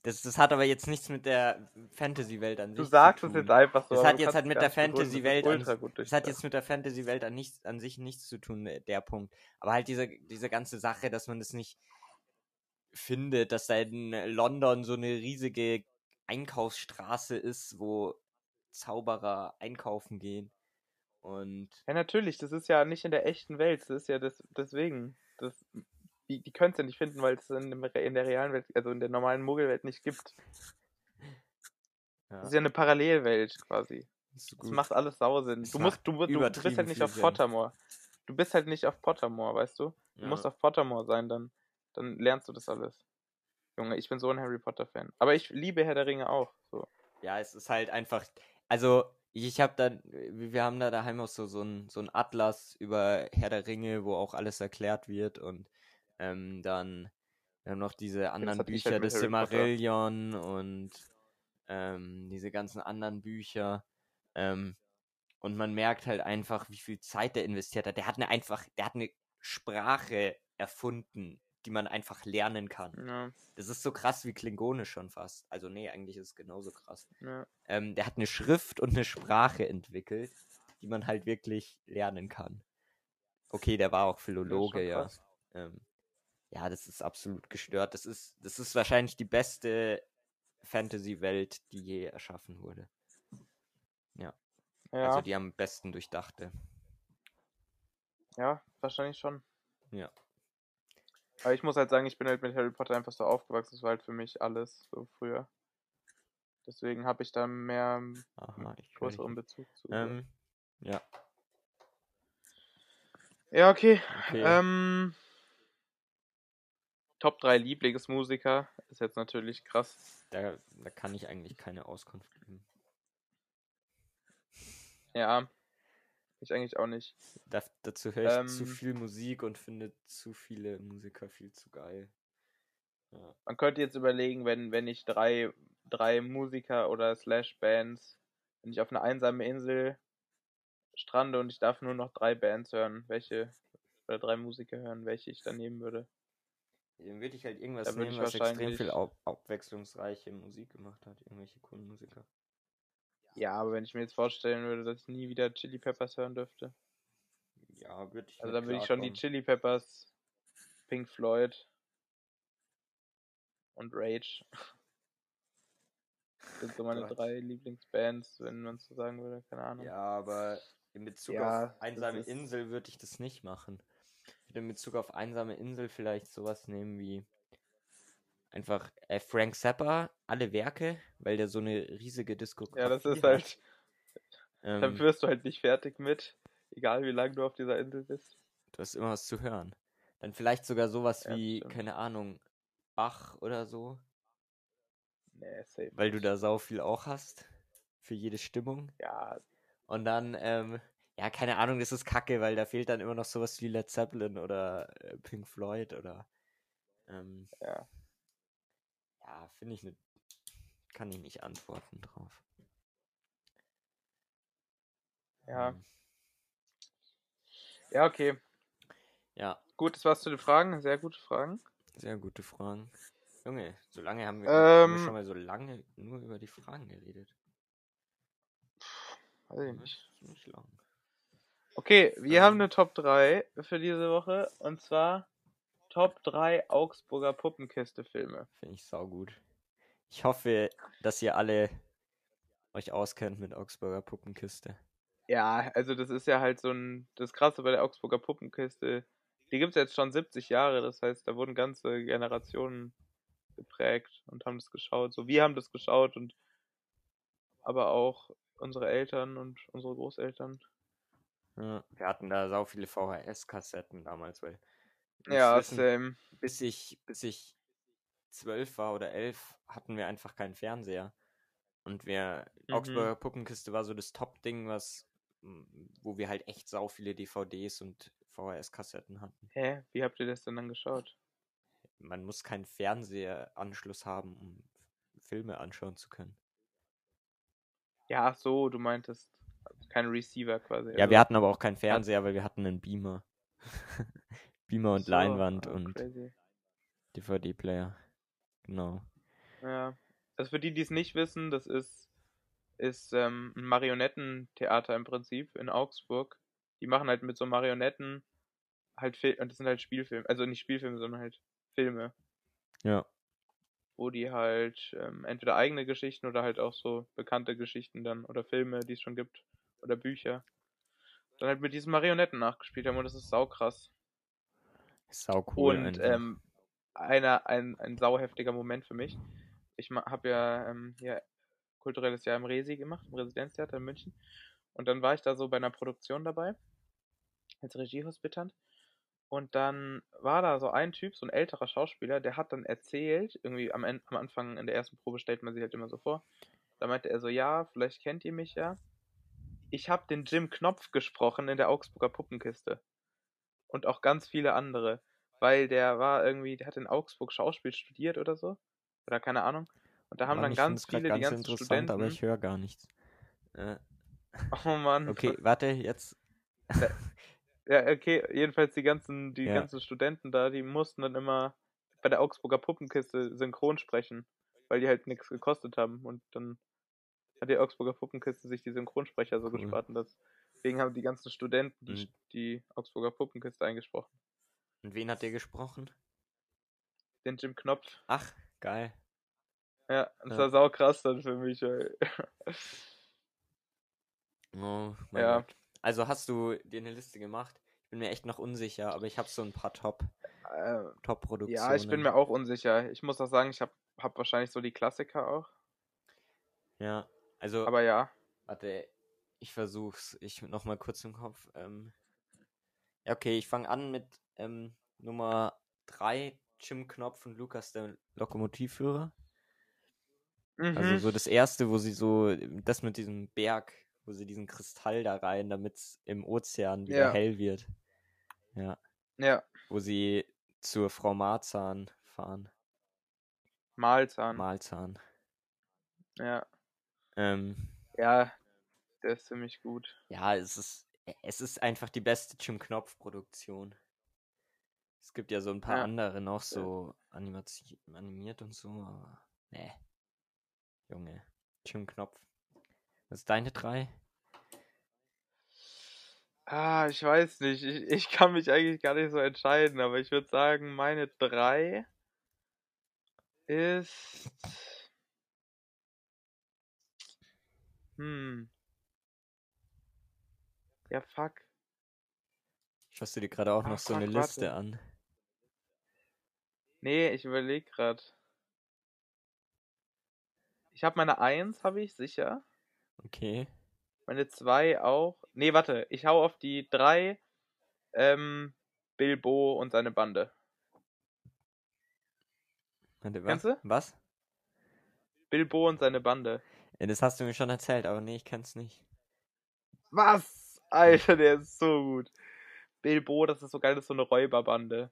Speaker 2: Das, das hat aber jetzt nichts mit der Fantasy-Welt an
Speaker 3: Du
Speaker 2: sich
Speaker 3: sagst
Speaker 2: zu
Speaker 3: es
Speaker 2: tun.
Speaker 3: jetzt einfach so.
Speaker 2: Das hat
Speaker 3: du
Speaker 2: jetzt halt
Speaker 3: es
Speaker 2: mit der Fantasy-Welt an- Das hat jetzt mit der Fantasy-Welt an, nichts- an sich nichts zu tun, äh, der Punkt. Aber halt diese, diese ganze Sache, dass man das nicht findet, dass da in London so eine riesige Einkaufsstraße ist, wo Zauberer einkaufen gehen. Und
Speaker 3: Ja, natürlich, das ist ja nicht in der echten Welt. Das ist ja das, deswegen. Das, die die können es ja nicht finden, weil es in, in der realen Welt, also in der normalen Muggelwelt nicht gibt.
Speaker 2: ja,
Speaker 3: Das ist ja eine Parallelwelt quasi. Das
Speaker 2: gut.
Speaker 3: macht alles Sausen.
Speaker 2: Das
Speaker 3: Du musst, du, du, du bist halt nicht auf
Speaker 2: Sinn.
Speaker 3: Pottermore. Du bist halt nicht auf Pottermore, weißt du? Du
Speaker 2: Ja.
Speaker 3: musst auf Pottermore sein, dann, dann lernst du das alles. Junge, ich bin so ein Harry Potter Fan. Aber ich liebe Herr der Ringe auch. So.
Speaker 2: Ja, es ist halt einfach, also ich, habe da, wir haben da daheim auch so, so ein, so ein Atlas über Herr der Ringe, wo auch alles erklärt wird und ähm, dann wir haben noch diese anderen Bücher des. Silmarillion und ähm, diese ganzen anderen Bücher ähm, und man merkt halt einfach, wie viel Zeit der investiert hat. Der hat eine einfach, der hat eine Sprache erfunden, die man einfach lernen kann.
Speaker 3: Ja,
Speaker 2: Das ist so krass wie Klingonisch schon fast. Also nee, eigentlich ist es genauso krass.
Speaker 3: ja.
Speaker 2: Ähm, der hat eine Schrift und eine Sprache entwickelt, die man halt wirklich lernen kann. Okay, der war auch Philologe, ja.
Speaker 3: krass.
Speaker 2: Ähm, ja, das ist absolut gestört. Das ist, das ist wahrscheinlich die beste Fantasy-Welt, die je erschaffen wurde.
Speaker 3: Ja,
Speaker 2: Also die am besten durchdachte.
Speaker 3: ja, wahrscheinlich schon.
Speaker 2: Ja.
Speaker 3: Aber ich muss halt sagen, ich bin halt mit Harry Potter einfach so aufgewachsen. Das war halt für mich alles so früher. Deswegen habe ich da mehr
Speaker 2: Aha,
Speaker 3: größeren. Bezug zu.
Speaker 2: Ähm, ja,
Speaker 3: ja, okay.
Speaker 2: okay.
Speaker 3: Ähm, Top 3 Lieblingsmusiker ist jetzt natürlich krass.
Speaker 2: da, da kann ich eigentlich keine Auskunft geben.
Speaker 3: Ja, ich eigentlich auch nicht.
Speaker 2: Da, dazu höre ich zu
Speaker 3: Ähm.
Speaker 2: viel Musik und finde zu viele Musiker viel zu geil. Ja.
Speaker 3: Man könnte jetzt überlegen, wenn, wenn ich drei, drei Musiker oder Slash Bands, wenn ich auf eine einsame Insel strande und ich darf nur noch drei Bands hören, welche, oder drei Musiker hören, welche ich dann nehmen würde.
Speaker 2: Dann würde ich halt irgendwas
Speaker 3: Da
Speaker 2: nehmen, was extrem viel ab abwechslungsreiche Musik gemacht hat. Irgendwelche coolen Musiker.
Speaker 3: Ja, aber wenn ich mir jetzt vorstellen würde, dass ich nie wieder Chili Peppers hören dürfte.
Speaker 2: Ja, würde ich.
Speaker 3: Also dann würde ich schon die
Speaker 2: klarkommen.
Speaker 3: Chili Peppers, Pink Floyd und Rage. Das sind so meine
Speaker 2: Gott.
Speaker 3: drei Lieblingsbands, wenn man so sagen würde, keine Ahnung.
Speaker 2: Ja, aber in Bezug
Speaker 3: Ja,
Speaker 2: auf einsame Insel würde ich das nicht machen. Ich würde in Bezug auf einsame Insel vielleicht sowas nehmen wie einfach äh, Frank Zappa, alle Werke, weil der so eine riesige Diskografie
Speaker 3: Ja, das ist
Speaker 2: hat.
Speaker 3: halt,
Speaker 2: Ähm,
Speaker 3: wirst du halt nicht fertig mit, egal wie lange du auf dieser Insel bist.
Speaker 2: du hast immer was zu hören. Dann vielleicht sogar sowas
Speaker 3: Ja,
Speaker 2: wie,
Speaker 3: stimmt.
Speaker 2: keine Ahnung, Bach oder so,
Speaker 3: Nee, safe.
Speaker 2: weil du
Speaker 3: nicht.
Speaker 2: da sau viel auch hast. Für jede Stimmung.
Speaker 3: Ja,
Speaker 2: Und dann, ähm, ja, keine Ahnung, das ist kacke, weil da fehlt dann immer noch sowas wie Led Zeppelin oder äh, Pink Floyd oder. Ähm,
Speaker 3: ja.
Speaker 2: Ja, finde ich nicht. Kann ich nicht antworten drauf.
Speaker 3: Ja.
Speaker 2: Ähm,
Speaker 3: Ja, okay.
Speaker 2: ja,
Speaker 3: Gut, das war's zu den Fragen. Sehr gute Fragen.
Speaker 2: sehr gute Fragen. Junge, so lange haben wir, haben wir
Speaker 3: Ähm,
Speaker 2: schon mal so lange nur über die Fragen geredet.
Speaker 3: Weiß ich nicht.
Speaker 2: nicht lang.
Speaker 3: Okay, wir
Speaker 2: Ähm.
Speaker 3: haben eine Top 3 für diese Woche. Und zwar Top 3 Augsburger Puppenkiste-Filme.
Speaker 2: Finde ich saugut. Ich hoffe, dass ihr alle euch auskennt mit Augsburger Puppenkiste.
Speaker 3: Ja, also das ist ja halt so ein. Das Krasse bei der Augsburger Puppenkiste. Die gibt es jetzt schon 70 Jahre. Das heißt, da wurden ganze Generationen geprägt und haben das geschaut. So, wir haben das geschaut und aber auch unsere Eltern und unsere Großeltern.
Speaker 2: Ja, wir hatten da sau viele VHS-Kassetten damals, weil
Speaker 3: Ja,
Speaker 2: wissen,
Speaker 3: same.
Speaker 2: bis ich, bis ich zwölf war oder elf, hatten wir einfach keinen Fernseher. Und wir,
Speaker 3: Mhm.
Speaker 2: Augsburger Puppenkiste war so das Top-Ding, was, wo wir halt echt sau viele DVDs und VHS-Kassetten hatten.
Speaker 3: Hä? Wie habt ihr das denn dann geschaut?
Speaker 2: Man muss keinen Fernsehanschluss haben, um Filme anschauen zu können.
Speaker 3: Ja, ach so, du meintest kein Receiver quasi.
Speaker 2: Ja,
Speaker 3: also-
Speaker 2: wir hatten aber auch keinen Fernseher, weil wir hatten einen Beamer. Beamer und
Speaker 3: so,
Speaker 2: Leinwand
Speaker 3: ah,
Speaker 2: und. DVD-Player. Genau.
Speaker 3: Ja. Also für die, die es nicht wissen, das ist, ist ähm, ein Marionettentheater im Prinzip in Augsburg. Die machen halt mit so Marionetten halt Fil und das sind halt Spielfilme, also nicht Spielfilme, sondern halt Filme,
Speaker 2: Ja.
Speaker 3: wo die halt ähm, entweder eigene Geschichten oder halt auch so bekannte Geschichten dann oder Filme, die es schon gibt oder Bücher, dann halt mit diesen Marionetten nachgespielt haben und das ist saukrass.
Speaker 2: Sau cool.
Speaker 3: Und ähm, einer, ein, ein sauheftiger Moment für mich. Ich habe ja ähm, hier kulturelles Jahr im Resi gemacht, im Residenztheater in München. Und dann war ich da so bei einer Produktion dabei, als Regiehospitant. Und dann war da so ein Typ, so ein älterer Schauspieler, der hat dann erzählt, irgendwie am, Ende, am Anfang in der ersten Probe stellt man sich halt immer so vor. Da meinte er so, ja, vielleicht kennt ihr mich ja. Ich habe den Jim Knopf gesprochen in der Augsburger Puppenkiste. Und auch ganz viele andere. Weil der war irgendwie, der hat in Augsburg Schauspiel studiert oder so. Oder keine Ahnung. Und da haben
Speaker 2: Mann,
Speaker 3: dann ganz viele, die
Speaker 2: ganz
Speaker 3: ganzen
Speaker 2: interessant,
Speaker 3: Studenten.
Speaker 2: aber ich höre gar nichts. Äh,
Speaker 3: oh Mann.
Speaker 2: okay, warte, jetzt.
Speaker 3: Ja, okay, jedenfalls die ganzen, die
Speaker 2: Ja.
Speaker 3: ganzen Studenten da, die mussten dann immer bei der Augsburger Puppenkiste synchron sprechen, weil die halt nichts gekostet haben. Und dann hat die Augsburger Puppenkiste sich die Synchronsprecher so
Speaker 2: Cool.
Speaker 3: gespart. Und deswegen haben die ganzen Studenten die,
Speaker 2: Mhm.
Speaker 3: die Augsburger Puppenkiste eingesprochen.
Speaker 2: Und wen hat der gesprochen?
Speaker 3: Den Jim Knopf.
Speaker 2: Ach, geil.
Speaker 3: Ja, das
Speaker 2: Ja.
Speaker 3: war sau krass dann für mich. Weil
Speaker 2: Oh, mein
Speaker 3: Ja.
Speaker 2: Gott. Also hast du dir eine Liste gemacht? Ich bin mir echt noch unsicher, aber ich habe so ein paar Top,
Speaker 3: äh,
Speaker 2: Top-Produktionen.
Speaker 3: ja, ich bin mir auch unsicher. Ich muss auch sagen, ich habe hab wahrscheinlich so die Klassiker auch.
Speaker 2: Ja, also,
Speaker 3: Aber ja.
Speaker 2: warte, ich versuch's. Ich noch mal kurz im Kopf. Ähm, ja, okay, ich fange an mit ähm, Nummer 3, Jim Knopf und Lukas, der Lokomotivführer.
Speaker 3: Mhm.
Speaker 2: Also so das erste, wo sie so, das mit diesem Berg, wo sie diesen Kristall da rein, damit es im Ozean wieder
Speaker 3: Ja.
Speaker 2: hell wird. Ja,
Speaker 3: ja,
Speaker 2: wo sie zur Frau Marzahn fahren.
Speaker 3: Malzahn.
Speaker 2: Malzahn.
Speaker 3: Ja.
Speaker 2: Ähm,
Speaker 3: Ja, der ist ziemlich gut.
Speaker 2: ja, es ist, es ist einfach die beste Jim Knopf-Produktion. Es gibt ja so ein paar
Speaker 3: Ja.
Speaker 2: andere noch
Speaker 3: Ja.
Speaker 2: so animati- animiert und so, aber nee. Junge, Jim Knopf. Was ist deine drei?
Speaker 3: Ah, ich weiß nicht. Ich, ich kann mich eigentlich gar nicht so entscheiden, aber ich würde sagen, meine drei ist. Hm. Ja, fuck.
Speaker 2: Schaust du dir gerade auch
Speaker 3: Ah,
Speaker 2: noch so
Speaker 3: fuck,
Speaker 2: eine
Speaker 3: warte.
Speaker 2: Liste an?
Speaker 3: Nee, ich überlege grad. Ich habe meine 1, habe ich, sicher.
Speaker 2: Okay.
Speaker 3: Meine 2 auch. Nee, warte, ich hau auf die 3 ähm, Bilbo und seine Bande.
Speaker 2: Warte, was?
Speaker 3: Kennst du?
Speaker 2: Was?
Speaker 3: Bilbo und seine Bande.
Speaker 2: Ja, das hast du mir schon erzählt, aber nee, ich kenn's nicht.
Speaker 3: Was? Alter, der ist so gut. Bilbo, das ist so geil, das ist so eine Räuberbande.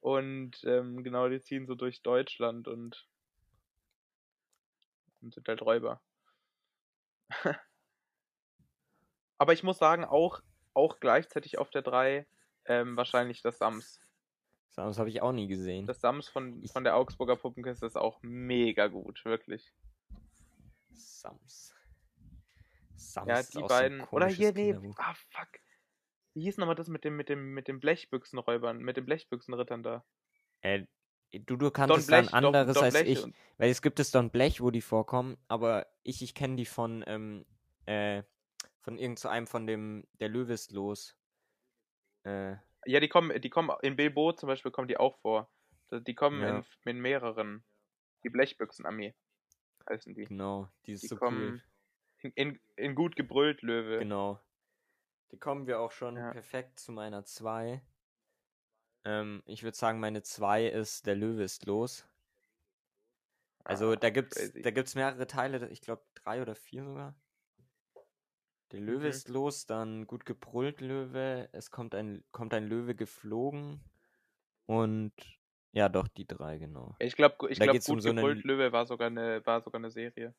Speaker 3: Und ähm, genau, die ziehen so durch Deutschland und, und sind halt Räuber. Aber ich muss sagen, auch, auch gleichzeitig auf der 3 ähm, wahrscheinlich das Sams.
Speaker 2: Das habe ich auch nie gesehen.
Speaker 3: Das Sams von, von der Augsburger Puppenkiste ist auch mega gut, wirklich.
Speaker 2: Sams. Sams
Speaker 3: Ja, die
Speaker 2: auch so ein
Speaker 3: beiden. Oder hier, nee. Ah, fuck. Wie hieß nochmal das mit dem, mit dem, mit dem Blechbüchsenräubern, mit den Blechbüchsenrittern da?
Speaker 2: Äh, du, du
Speaker 3: Don
Speaker 2: kanntest ein
Speaker 3: Blech,
Speaker 2: anderes
Speaker 3: Don, Don
Speaker 2: als ich. Weil es gibt es Don Blech, wo die vorkommen, aber ich, ich kenne die von, ähm, äh, von irgend so einem von dem, der Löwe ist los. Äh,
Speaker 3: Ja, die kommen, die kommen in Bilbo zum Beispiel kommen die auch vor. Die kommen
Speaker 2: Ja.
Speaker 3: in, in mehreren. Die Blechbüchsenarmee heißen die.
Speaker 2: genau, die ist
Speaker 3: Die
Speaker 2: so cool.
Speaker 3: kommen in, in, in gut gebrüllt, Löwe.
Speaker 2: Genau. Die kommen wir auch schon
Speaker 3: Ja.
Speaker 2: perfekt zu meiner 2. Ähm, ich würde sagen, meine 2 ist Der Löwe ist los. Also
Speaker 3: Ah,
Speaker 2: da gibt's,
Speaker 3: crazy.
Speaker 2: da gibt's mehrere Teile, ich glaube drei oder vier sogar. Der Löwe
Speaker 3: Mhm.
Speaker 2: ist los, dann gut gebrüllt Löwe, es kommt ein, kommt ein Löwe geflogen und ja doch, die drei, genau.
Speaker 3: Ich glaube, ich
Speaker 2: Da
Speaker 3: glaub,
Speaker 2: geht's um
Speaker 3: gut
Speaker 2: so
Speaker 3: gebrüllt, Löwe war sogar eine, war sogar eine Serie.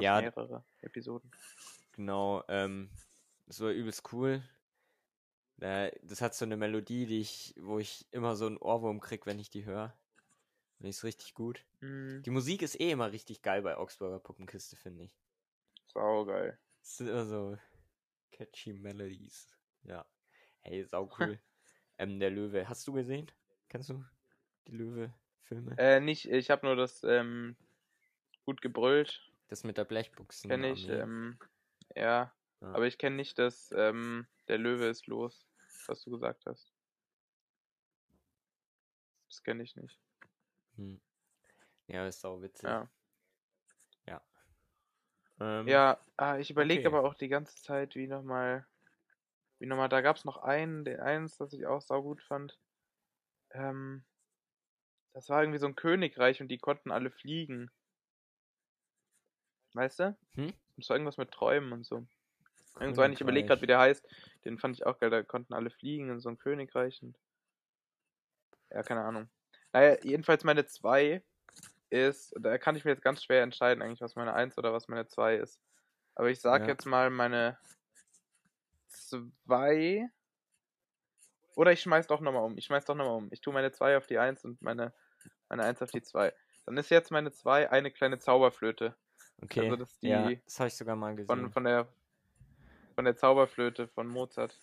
Speaker 2: Ja,
Speaker 3: mehrere Episoden.
Speaker 2: Genau, ähm, das war übelst cool. Äh, das hat so eine Melodie, die ich, wo ich immer so einen Ohrwurm krieg, wenn ich die höre. Die ist richtig gut.
Speaker 3: Mhm.
Speaker 2: Die Musik ist eh immer richtig geil bei Augsburger Puppenkiste, finde ich.
Speaker 3: Saugeil.
Speaker 2: Es sind immer so catchy Melodies. Ja. Hey, sau cool. ähm, der Löwe. Hast du gesehen? Kennst du die Löwe-Filme?
Speaker 3: Äh, nicht, ich habe nur das ähm, gut gebrüllt,
Speaker 2: das mit der Blechbuchsen.
Speaker 3: kenne ich. Ähm, ja,
Speaker 2: Ja.
Speaker 3: aber ich kenne nicht das, ähm, der Löwe ist los, was du gesagt hast. Das kenne ich nicht.
Speaker 2: Hm. Ja, ist sau witzig.
Speaker 3: Ja,
Speaker 2: Ähm,
Speaker 3: ja ah, ich überlege
Speaker 2: okay.
Speaker 3: aber auch die ganze Zeit, wie nochmal, wie nochmal, da gab es noch einen, den eins, das ich auch saugut fand. Ähm, das war irgendwie so ein Königreich und die konnten alle fliegen. Weißt du?
Speaker 2: Hm?
Speaker 3: War irgendwas mit Träumen und so. Irgend so einen, ich überlege gerade, wie der heißt. Den fand ich auch geil, da konnten alle fliegen in so ein Königreich und. Ja, keine Ahnung. Naja, jedenfalls meine 2 ist, da kann ich mir jetzt ganz schwer entscheiden, eigentlich, was meine 1 oder was meine 2 ist. Aber ich sag
Speaker 2: Ja.
Speaker 3: jetzt mal meine 2. Oder ich schmeiß doch nochmal um. Ich schmeiß doch nochmal um. Ich tue meine 2 auf die 1 und meine, meine 1 auf die 2. Dann ist jetzt meine 2 eine kleine Zauberflöte.
Speaker 2: Okay.
Speaker 3: Also das ist
Speaker 2: ja, das habe ich sogar mal gesehen.
Speaker 3: von, von der von der Zauberflöte von Mozart.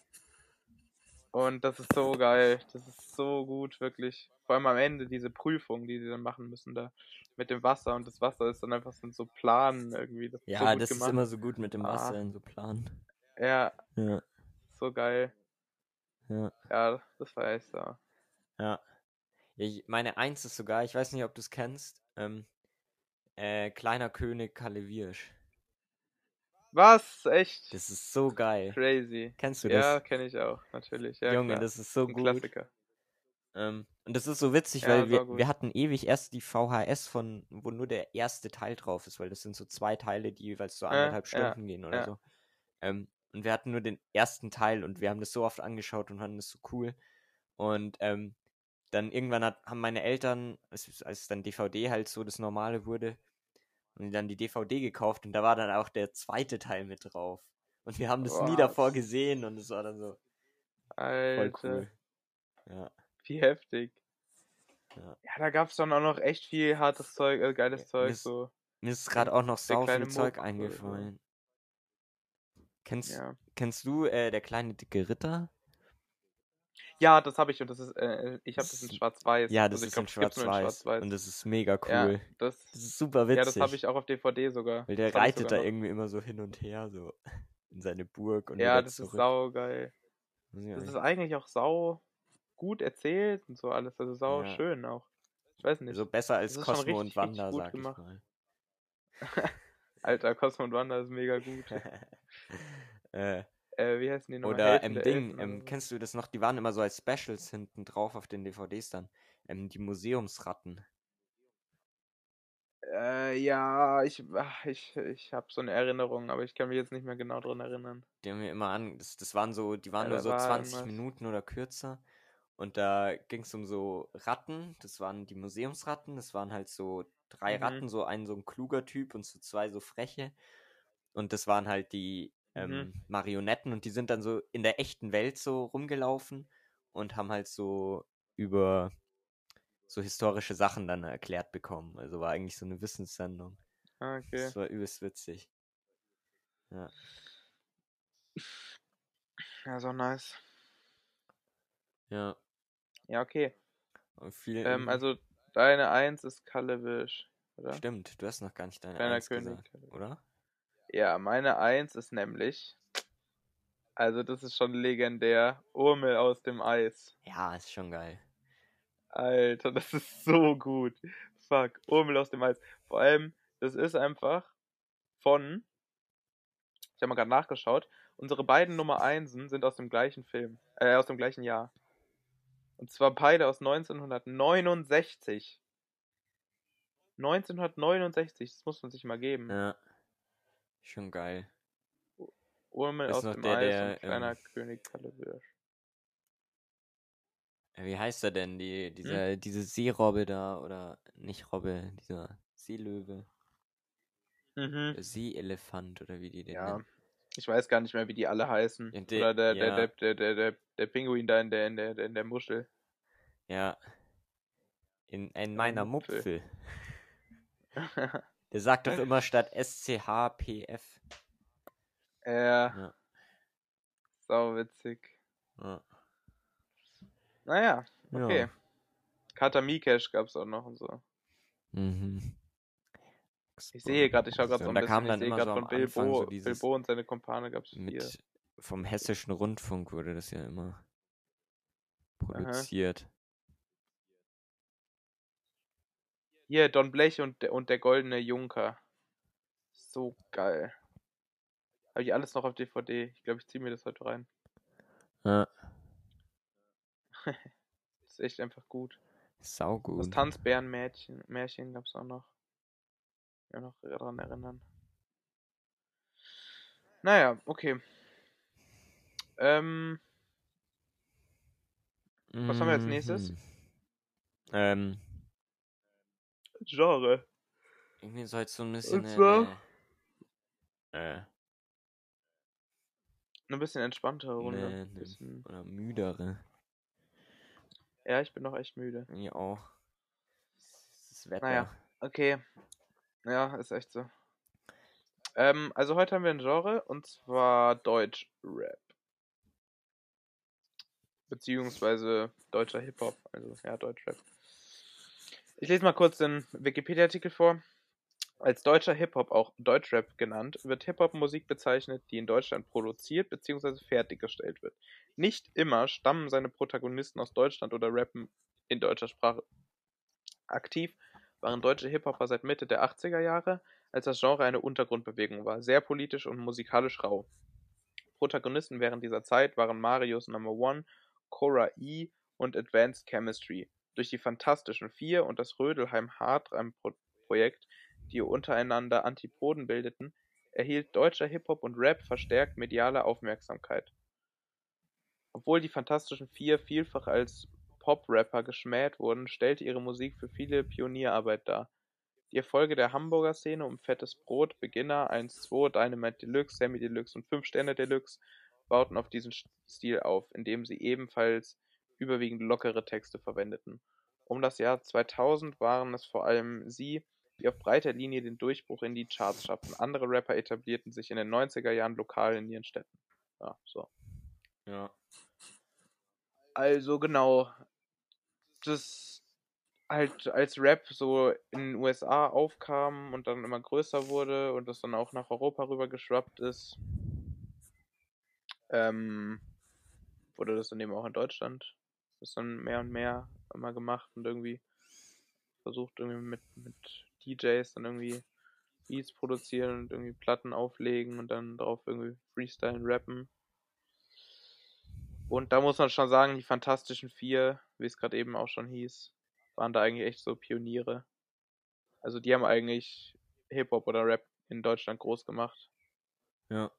Speaker 3: Und das ist so geil. Das ist so gut, wirklich. Vor allem am Ende diese Prüfung, die sie dann machen müssen da mit dem Wasser. Und das Wasser ist dann einfach so, so plan irgendwie. Das so
Speaker 2: ja,
Speaker 3: gut
Speaker 2: das
Speaker 3: gemacht.
Speaker 2: ist immer so gut mit dem Wasser
Speaker 3: Ah.
Speaker 2: in so Plan.
Speaker 3: Ja,
Speaker 2: Ja,
Speaker 3: so geil.
Speaker 2: ja,
Speaker 3: Ja, das war echt so.
Speaker 2: ja. ja ich, meine Eins ist sogar, ich weiß nicht, ob du es kennst, ähm, äh, Kleiner König Kalewirsch.
Speaker 3: Was? Echt?
Speaker 2: Das ist so geil.
Speaker 3: Crazy.
Speaker 2: Kennst du
Speaker 3: Ja,
Speaker 2: das?
Speaker 3: kenne ich auch, natürlich. Ja,
Speaker 2: Junge,
Speaker 3: klar.
Speaker 2: das ist so
Speaker 3: ein
Speaker 2: gut.
Speaker 3: Klassiker.
Speaker 2: Ähm, und das ist so witzig,
Speaker 3: Ja,
Speaker 2: weil wir, wir hatten ewig erst die VHS von, wo nur der erste Teil drauf ist, weil das sind so zwei Teile, die jeweils so
Speaker 3: Ja,
Speaker 2: anderthalb
Speaker 3: ja,
Speaker 2: Stunden gehen oder
Speaker 3: ja.
Speaker 2: so. Ähm, und wir hatten nur den ersten Teil und wir haben das so oft angeschaut und fanden das so cool. Und ähm, dann irgendwann hat, haben meine Eltern, als, als dann DVD halt so das Normale wurde, und dann die DVD gekauft und da war dann auch der zweite Teil mit drauf. Und wir haben das nie davor gesehen und es war dann so voll
Speaker 3: Alter,
Speaker 2: cool. Ja,
Speaker 3: wie heftig.
Speaker 2: ja.
Speaker 3: Ja, da gab's dann auch noch echt viel hartes Zeug, äh, geiles
Speaker 2: Ja,
Speaker 3: Zeug,
Speaker 2: das-
Speaker 3: so.
Speaker 2: Mir ist gerade auch noch sau
Speaker 3: kleine
Speaker 2: viel Zeug
Speaker 3: so.
Speaker 2: eingefallen. Kennst,
Speaker 3: Ja.
Speaker 2: kennst du äh, der kleine dicke Ritter?
Speaker 3: Ja, das habe ich und das ist, äh, ich habe das in schwarz-weiß.
Speaker 2: Ja, das
Speaker 3: also
Speaker 2: ist
Speaker 3: glaub,
Speaker 2: in schwarz-weiß. Und das ist mega cool.
Speaker 3: Ja,
Speaker 2: Das
Speaker 3: das,
Speaker 2: ist super witzig.
Speaker 3: ja, das habe ich auch auf DVD sogar.
Speaker 2: weil der reitet da
Speaker 3: noch.
Speaker 2: irgendwie immer so hin und her, so in seine Burg und
Speaker 3: Ja, das
Speaker 2: zurück.
Speaker 3: ist sau geil.
Speaker 2: Weiß ich auch
Speaker 3: Das ist eigentlich auch sau gut erzählt und so alles. Also sau
Speaker 2: Ja.
Speaker 3: schön auch. Ich weiß nicht.
Speaker 2: so besser als Cosmo und
Speaker 3: richtig, richtig
Speaker 2: Wanda, sag ich mal.
Speaker 3: Alter, Cosmo und Wanda ist mega gut.
Speaker 2: äh,
Speaker 3: Äh, wie heißen die nochmal?
Speaker 2: oder
Speaker 3: Helden
Speaker 2: ähm,
Speaker 3: der
Speaker 2: Ding,
Speaker 3: Elfen
Speaker 2: ähm, kennst du das noch? Die waren immer so als Specials hinten drauf auf den DVDs dann. Ähm, die Museumsratten.
Speaker 3: Äh, ja, ich, ach, ich, ich habe so eine Erinnerung, aber ich kann mich jetzt nicht mehr genau dran erinnern.
Speaker 2: Die haben wir immer an. Das, das waren so, die waren
Speaker 3: Ja,
Speaker 2: nur so
Speaker 3: war
Speaker 2: 20
Speaker 3: irgendwas.
Speaker 2: Minuten oder kürzer. Und da ging es um so Ratten. Das waren die Museumsratten. Das waren halt so drei
Speaker 3: Mhm.
Speaker 2: Ratten, so ein so ein kluger Typ und so zwei so freche. Und das waren halt die
Speaker 3: Mhm.
Speaker 2: ähm, Marionetten und die sind dann so in der echten Welt so rumgelaufen und haben halt so über so historische Sachen dann erklärt bekommen. Also war eigentlich so eine Wissenssendung.
Speaker 3: Ah, Okay.
Speaker 2: Das war übelst witzig. Ja.
Speaker 3: Ja, auch nice.
Speaker 2: Ja.
Speaker 3: Ja, okay. Ähm,
Speaker 2: ähm,
Speaker 3: also, deine Eins ist Kalevisch, oder?
Speaker 2: Stimmt, du hast noch gar nicht deine
Speaker 3: Kleiner
Speaker 2: Eins
Speaker 3: König.
Speaker 2: gesagt, oder?
Speaker 3: Ja, meine Eins ist nämlich. Also, das ist schon legendär. Urmel aus dem Eis.
Speaker 2: Ja, ist schon geil.
Speaker 3: Alter, das ist so gut. Fuck, Urmel aus dem Eis. Vor allem, das ist einfach von. Ich habe mal gerade nachgeschaut. Unsere beiden Nummer Einsen sind aus dem gleichen Film. Äh, aus dem gleichen Jahr. Und zwar beide aus 1969. 1969, das muss man sich mal geben.
Speaker 2: Ja. Schon geil.
Speaker 3: Urmel
Speaker 2: Ist
Speaker 3: aus dem
Speaker 2: der,
Speaker 3: Eis
Speaker 2: der,
Speaker 3: und kleiner
Speaker 2: ähm,
Speaker 3: König Kalewirsch.
Speaker 2: Äh, Wie heißt er denn?
Speaker 3: Hm?
Speaker 2: Die, dieser, diese Seerobbe da, oder nicht Robbe, dieser Seelöwe.
Speaker 3: Mhm.
Speaker 2: Seeelefant oder wie die den
Speaker 3: Ja.
Speaker 2: nennen.
Speaker 3: Ich weiß gar nicht mehr, wie die alle heißen.
Speaker 2: Ja, de-
Speaker 3: Oder der,
Speaker 2: ja.
Speaker 3: der, der, der, der, der Pinguin da in der, in der, in der Muschel.
Speaker 2: Ja. In, in meiner
Speaker 3: Mupfel.
Speaker 2: Mupfel. Der sagt doch immer statt SCHPF.
Speaker 3: ja,
Speaker 2: Ja.
Speaker 3: sau witzig.
Speaker 2: Ja.
Speaker 3: Naja, okay.
Speaker 2: Ja.
Speaker 3: Kata Mikesh gab's auch noch und so.
Speaker 2: Mhm.
Speaker 3: Ich sehe gerade, ich schaue gerade so
Speaker 2: Und
Speaker 3: ein
Speaker 2: da kam
Speaker 3: bisschen, ich
Speaker 2: dann
Speaker 3: sehe
Speaker 2: immer
Speaker 3: gerade
Speaker 2: so
Speaker 3: von Bilbo,
Speaker 2: so
Speaker 3: Bilbo und seine Kumpane gab's vier.
Speaker 2: vom hessischen Rundfunk wurde das ja immer produziert.
Speaker 3: Hier, Don Blech und der, und der goldene Junker. So geil. Habe ich alles noch auf DVD. Ich glaube, ich ziehe mir das heute rein.
Speaker 2: Ja.
Speaker 3: Das ist echt einfach gut. Das
Speaker 2: Saugut.
Speaker 3: Tanzbärenmärchen Märchen gab's auch noch. Ja, noch daran erinnern. Naja, okay. Ähm, was haben wir als nächstes?
Speaker 2: Mhm. Ähm,
Speaker 3: Genre.
Speaker 2: irgendwie soll es so ein bisschen.
Speaker 3: Und zwar-
Speaker 2: Äh,
Speaker 3: Eine bisschen entspanntere Runde.
Speaker 2: Nee, nee.
Speaker 3: Bisschen,
Speaker 2: oder müdere.
Speaker 3: ja, ich bin noch echt müde.
Speaker 2: Ja auch. Das Wetter.
Speaker 3: Naja. Okay. Ja, ist echt so. Ähm, also heute haben wir ein Genre und zwar Deutsch-Rap. Beziehungsweise deutscher Hip-Hop, also ja, Deutsch-Rap. Ich lese mal kurz den Wikipedia-Artikel vor. Als deutscher Hip-Hop, auch Deutschrap genannt, wird Hip-Hop-Musik bezeichnet, die in Deutschland produziert bzw. fertiggestellt wird. Nicht immer stammen seine Protagonisten aus Deutschland oder rappen in deutscher Sprache. Aktiv waren deutsche Hip-Hopper seit Mitte der 80er Jahre, als das Genre eine Untergrundbewegung war, sehr politisch und musikalisch rau. Protagonisten während dieser Zeit waren Marius Number One, Cora E und Advanced Chemistry. Durch die Fantastischen Vier und das Rödelheim Hartreim-Projekt, die untereinander Antipoden bildeten, erhielt deutscher Hip-Hop und Rap verstärkt mediale Aufmerksamkeit. Obwohl die Fantastischen Vier vielfach als Pop-Rapper geschmäht wurden, stellte ihre Musik für viele Pionierarbeit dar. Die Erfolge der Hamburger Szene um Fettes Brot, Beginner 1-2, Dynamite Deluxe, Sammy Deluxe und 5 Sterne Deluxe bauten auf diesen Stil auf, indem sie ebenfalls überwiegend lockere Texte verwendeten. Um das Jahr 2000 waren es vor allem sie, die auf breiter Linie den Durchbruch in die Charts schafften. Andere Rapper etablierten sich in den 90er Jahren lokal in ihren Städten. Ja, so.
Speaker 2: Ja.
Speaker 3: Also genau, das halt als Rap so in den USA aufkam und dann immer größer wurde und das dann auch nach Europa rüber geschwappt ist, ähm, wurde das dann eben auch in Deutschland. Das dann mehr und mehr immer gemacht und irgendwie versucht irgendwie mit, mit DJs dann irgendwie Beats produzieren und irgendwie Platten auflegen und dann drauf irgendwie freestylen, rappen. Und da muss man schon sagen, die Fantastischen Vier, wie es gerade eben auch schon hieß, waren da eigentlich echt so Pioniere. Also die haben eigentlich Hip-Hop oder Rap in Deutschland groß gemacht.
Speaker 2: Ja.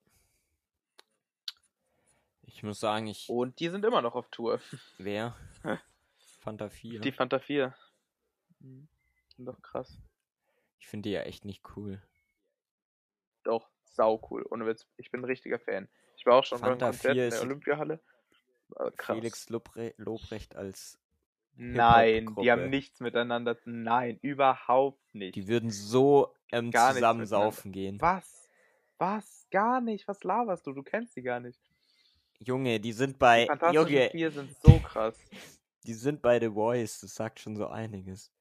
Speaker 2: Ich muss sagen, ich.
Speaker 3: Und die sind immer noch auf Tour.
Speaker 2: Wer? Fanta 4.
Speaker 3: Die Fanta 4. Mhm. Sind doch krass.
Speaker 2: Ich finde die ja echt nicht cool.
Speaker 3: Doch, sau cool. Ohne Witz. Ich bin ein richtiger Fan. Ich war auch schon
Speaker 2: Fanta
Speaker 3: beim Konzert
Speaker 2: 4
Speaker 3: in der Olympiahalle. Krass.
Speaker 2: Felix Lobre Lobrecht als.
Speaker 3: Nein, die haben nichts miteinander. zu- Nein, überhaupt nicht.
Speaker 2: Die würden so ähm, zusammen saufen gehen.
Speaker 3: Was? Was? Gar nicht. Was laberst du? Du kennst sie gar nicht.
Speaker 2: Junge, die sind
Speaker 3: Die
Speaker 2: bei.
Speaker 3: Fantastischen
Speaker 2: Junge,
Speaker 3: Vier sind so krass.
Speaker 2: die sind bei The Voice. Das sagt schon so einiges.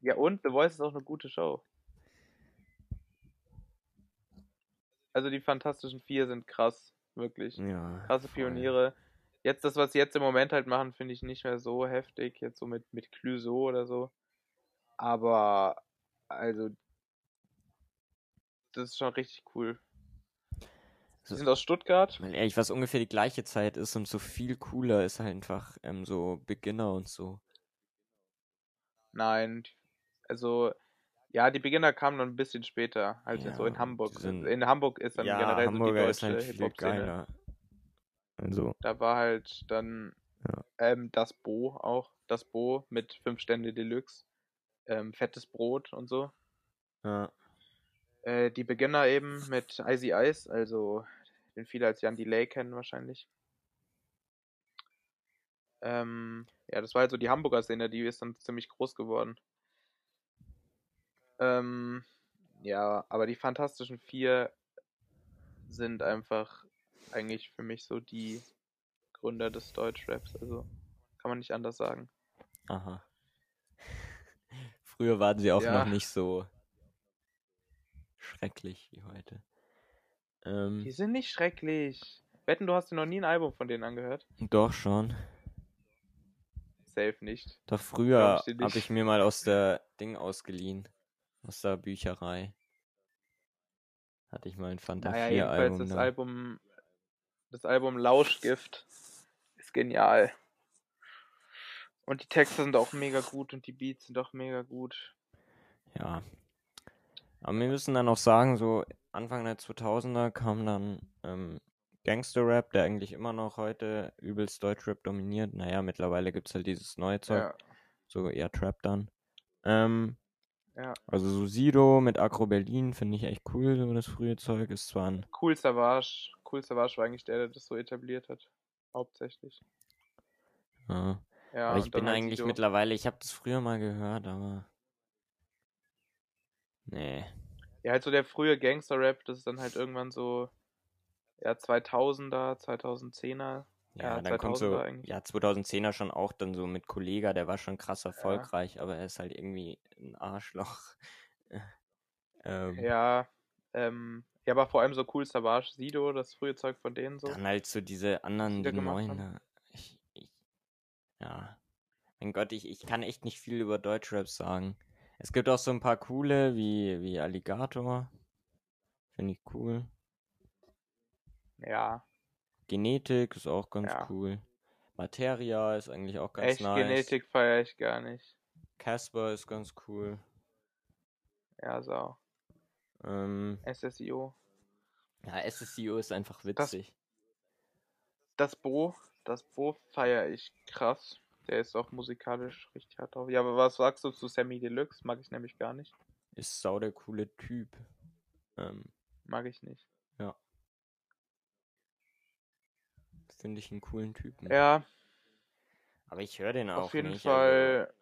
Speaker 3: Ja, und The Voice ist auch eine gute Show. Also die Fantastischen Vier sind krass. Wirklich.
Speaker 2: Ja.
Speaker 3: Krasse
Speaker 2: voll.
Speaker 3: Pioniere. Jetzt das, was sie jetzt im Moment halt machen, finde ich nicht mehr so heftig. Jetzt so mit, mit Clouseau oder so. Aber, also, das ist schon richtig cool. Sie sind aus Stuttgart.
Speaker 2: Weil ehrlich, was ungefähr die gleiche Zeit ist und so viel cooler ist halt einfach ähm, so Beginner und so.
Speaker 3: Nein, also, ja, die Beginner kamen dann ein bisschen später, halt
Speaker 2: Ja,
Speaker 3: so in Hamburg.
Speaker 2: sind-
Speaker 3: in Hamburg ist dann
Speaker 2: ja,
Speaker 3: generell
Speaker 2: Hamburger
Speaker 3: so
Speaker 2: ist
Speaker 3: die deutsche
Speaker 2: halt viel
Speaker 3: Hip-Hop-Szene.
Speaker 2: geiler. Also,
Speaker 3: Da war halt dann
Speaker 2: Ja.
Speaker 3: ähm, das Bo auch, das Bo mit 5 Stände Deluxe, ähm, fettes Brot und so.
Speaker 2: ja.
Speaker 3: Äh, die Beginner eben mit Icy Ice, also den viele als Jan Delay kennen wahrscheinlich. Ähm, ja, das war halt so die Hamburger Szene, die ist dann ziemlich groß geworden. Ähm, ja, aber die Fantastischen Vier sind einfach eigentlich für mich so die Gründer des Deutschraps, also kann man nicht anders sagen.
Speaker 2: Aha. Früher waren sie auch
Speaker 3: Ja.
Speaker 2: noch nicht so schrecklich wie heute. Ähm,
Speaker 3: Die sind nicht schrecklich. Wetten, du hast dir noch nie ein Album von denen angehört?
Speaker 2: doch schon.
Speaker 3: Safe nicht.
Speaker 2: Doch früher habe ich mir mal aus der Ding ausgeliehen. Aus der Bücherei. Hatte ich mal ein Fanta
Speaker 3: Naja,
Speaker 2: 4
Speaker 3: jedenfalls
Speaker 2: Album.
Speaker 3: das
Speaker 2: da.
Speaker 3: Album, das Album Lauschgift ist genial. Und die Texte sind auch mega gut und die Beats sind auch mega gut.
Speaker 2: Ja. Aber wir müssen dann auch sagen, so Anfang der 2000er kam dann ähm, Gangster-Rap, der eigentlich immer noch heute übelst Deutschrap dominiert. Naja, mittlerweile gibt es halt dieses neue Zeug,
Speaker 3: Ja,
Speaker 2: so eher Trap dann. Ähm,
Speaker 3: ja.
Speaker 2: also so Sido mit Agro Berlin finde ich echt cool, so das frühe Zeug. Ist zwar ein,
Speaker 3: Cool Savage. Cool Savage war eigentlich der, der das so etabliert hat. Hauptsächlich.
Speaker 2: ja.
Speaker 3: Ja,
Speaker 2: aber ich bin
Speaker 3: halt
Speaker 2: eigentlich
Speaker 3: Sido.
Speaker 2: mittlerweile, ich habe das früher mal gehört, aber nee.
Speaker 3: Ja, halt so der frühe Gangster-Rap, das ist dann halt irgendwann so, ja, 2000er, 2010er.
Speaker 2: Ja,
Speaker 3: Ja,
Speaker 2: dann kommt so,
Speaker 3: 2000er eigentlich.
Speaker 2: ja, 2010er schon auch dann so mit Kollega, der war schon krass erfolgreich, aber er ist halt irgendwie ein Arschloch. ähm,
Speaker 3: Ja, ähm, ja, aber vor allem so Cool Savage, Sido, das frühe Zeug von denen so.
Speaker 2: Dann halt so diese anderen,
Speaker 3: die
Speaker 2: die neuen. da. Ich, ich, ja. Mein Gott, ich, ich kann echt nicht viel über Deutschrap sagen. Es gibt auch so ein paar coole, wie, wie Alligator. Finde ich cool.
Speaker 3: Ja,
Speaker 2: Genetik ist auch ganz
Speaker 3: Ja.
Speaker 2: cool. Materia ist eigentlich auch ganz
Speaker 3: echt
Speaker 2: nice.
Speaker 3: Genetik feiere ich gar nicht.
Speaker 2: Casper ist ganz cool.
Speaker 3: Ja, so.
Speaker 2: Ähm,
Speaker 3: SSIO.
Speaker 2: ja, SSCO ist einfach
Speaker 3: Das-
Speaker 2: witzig.
Speaker 3: Das Bo, das Bo feiere ich krass. Der ist auch musikalisch richtig hart drauf. Ja, aber was sagst du zu Sammy Deluxe? Mag ich nämlich gar nicht.
Speaker 2: Ist sau der coole Typ. Ähm,
Speaker 3: Mag ich nicht.
Speaker 2: Finde ich einen coolen Typen.
Speaker 3: Ja,
Speaker 2: Aber ich höre den auch
Speaker 3: auf jeden
Speaker 2: nicht.
Speaker 3: Fall.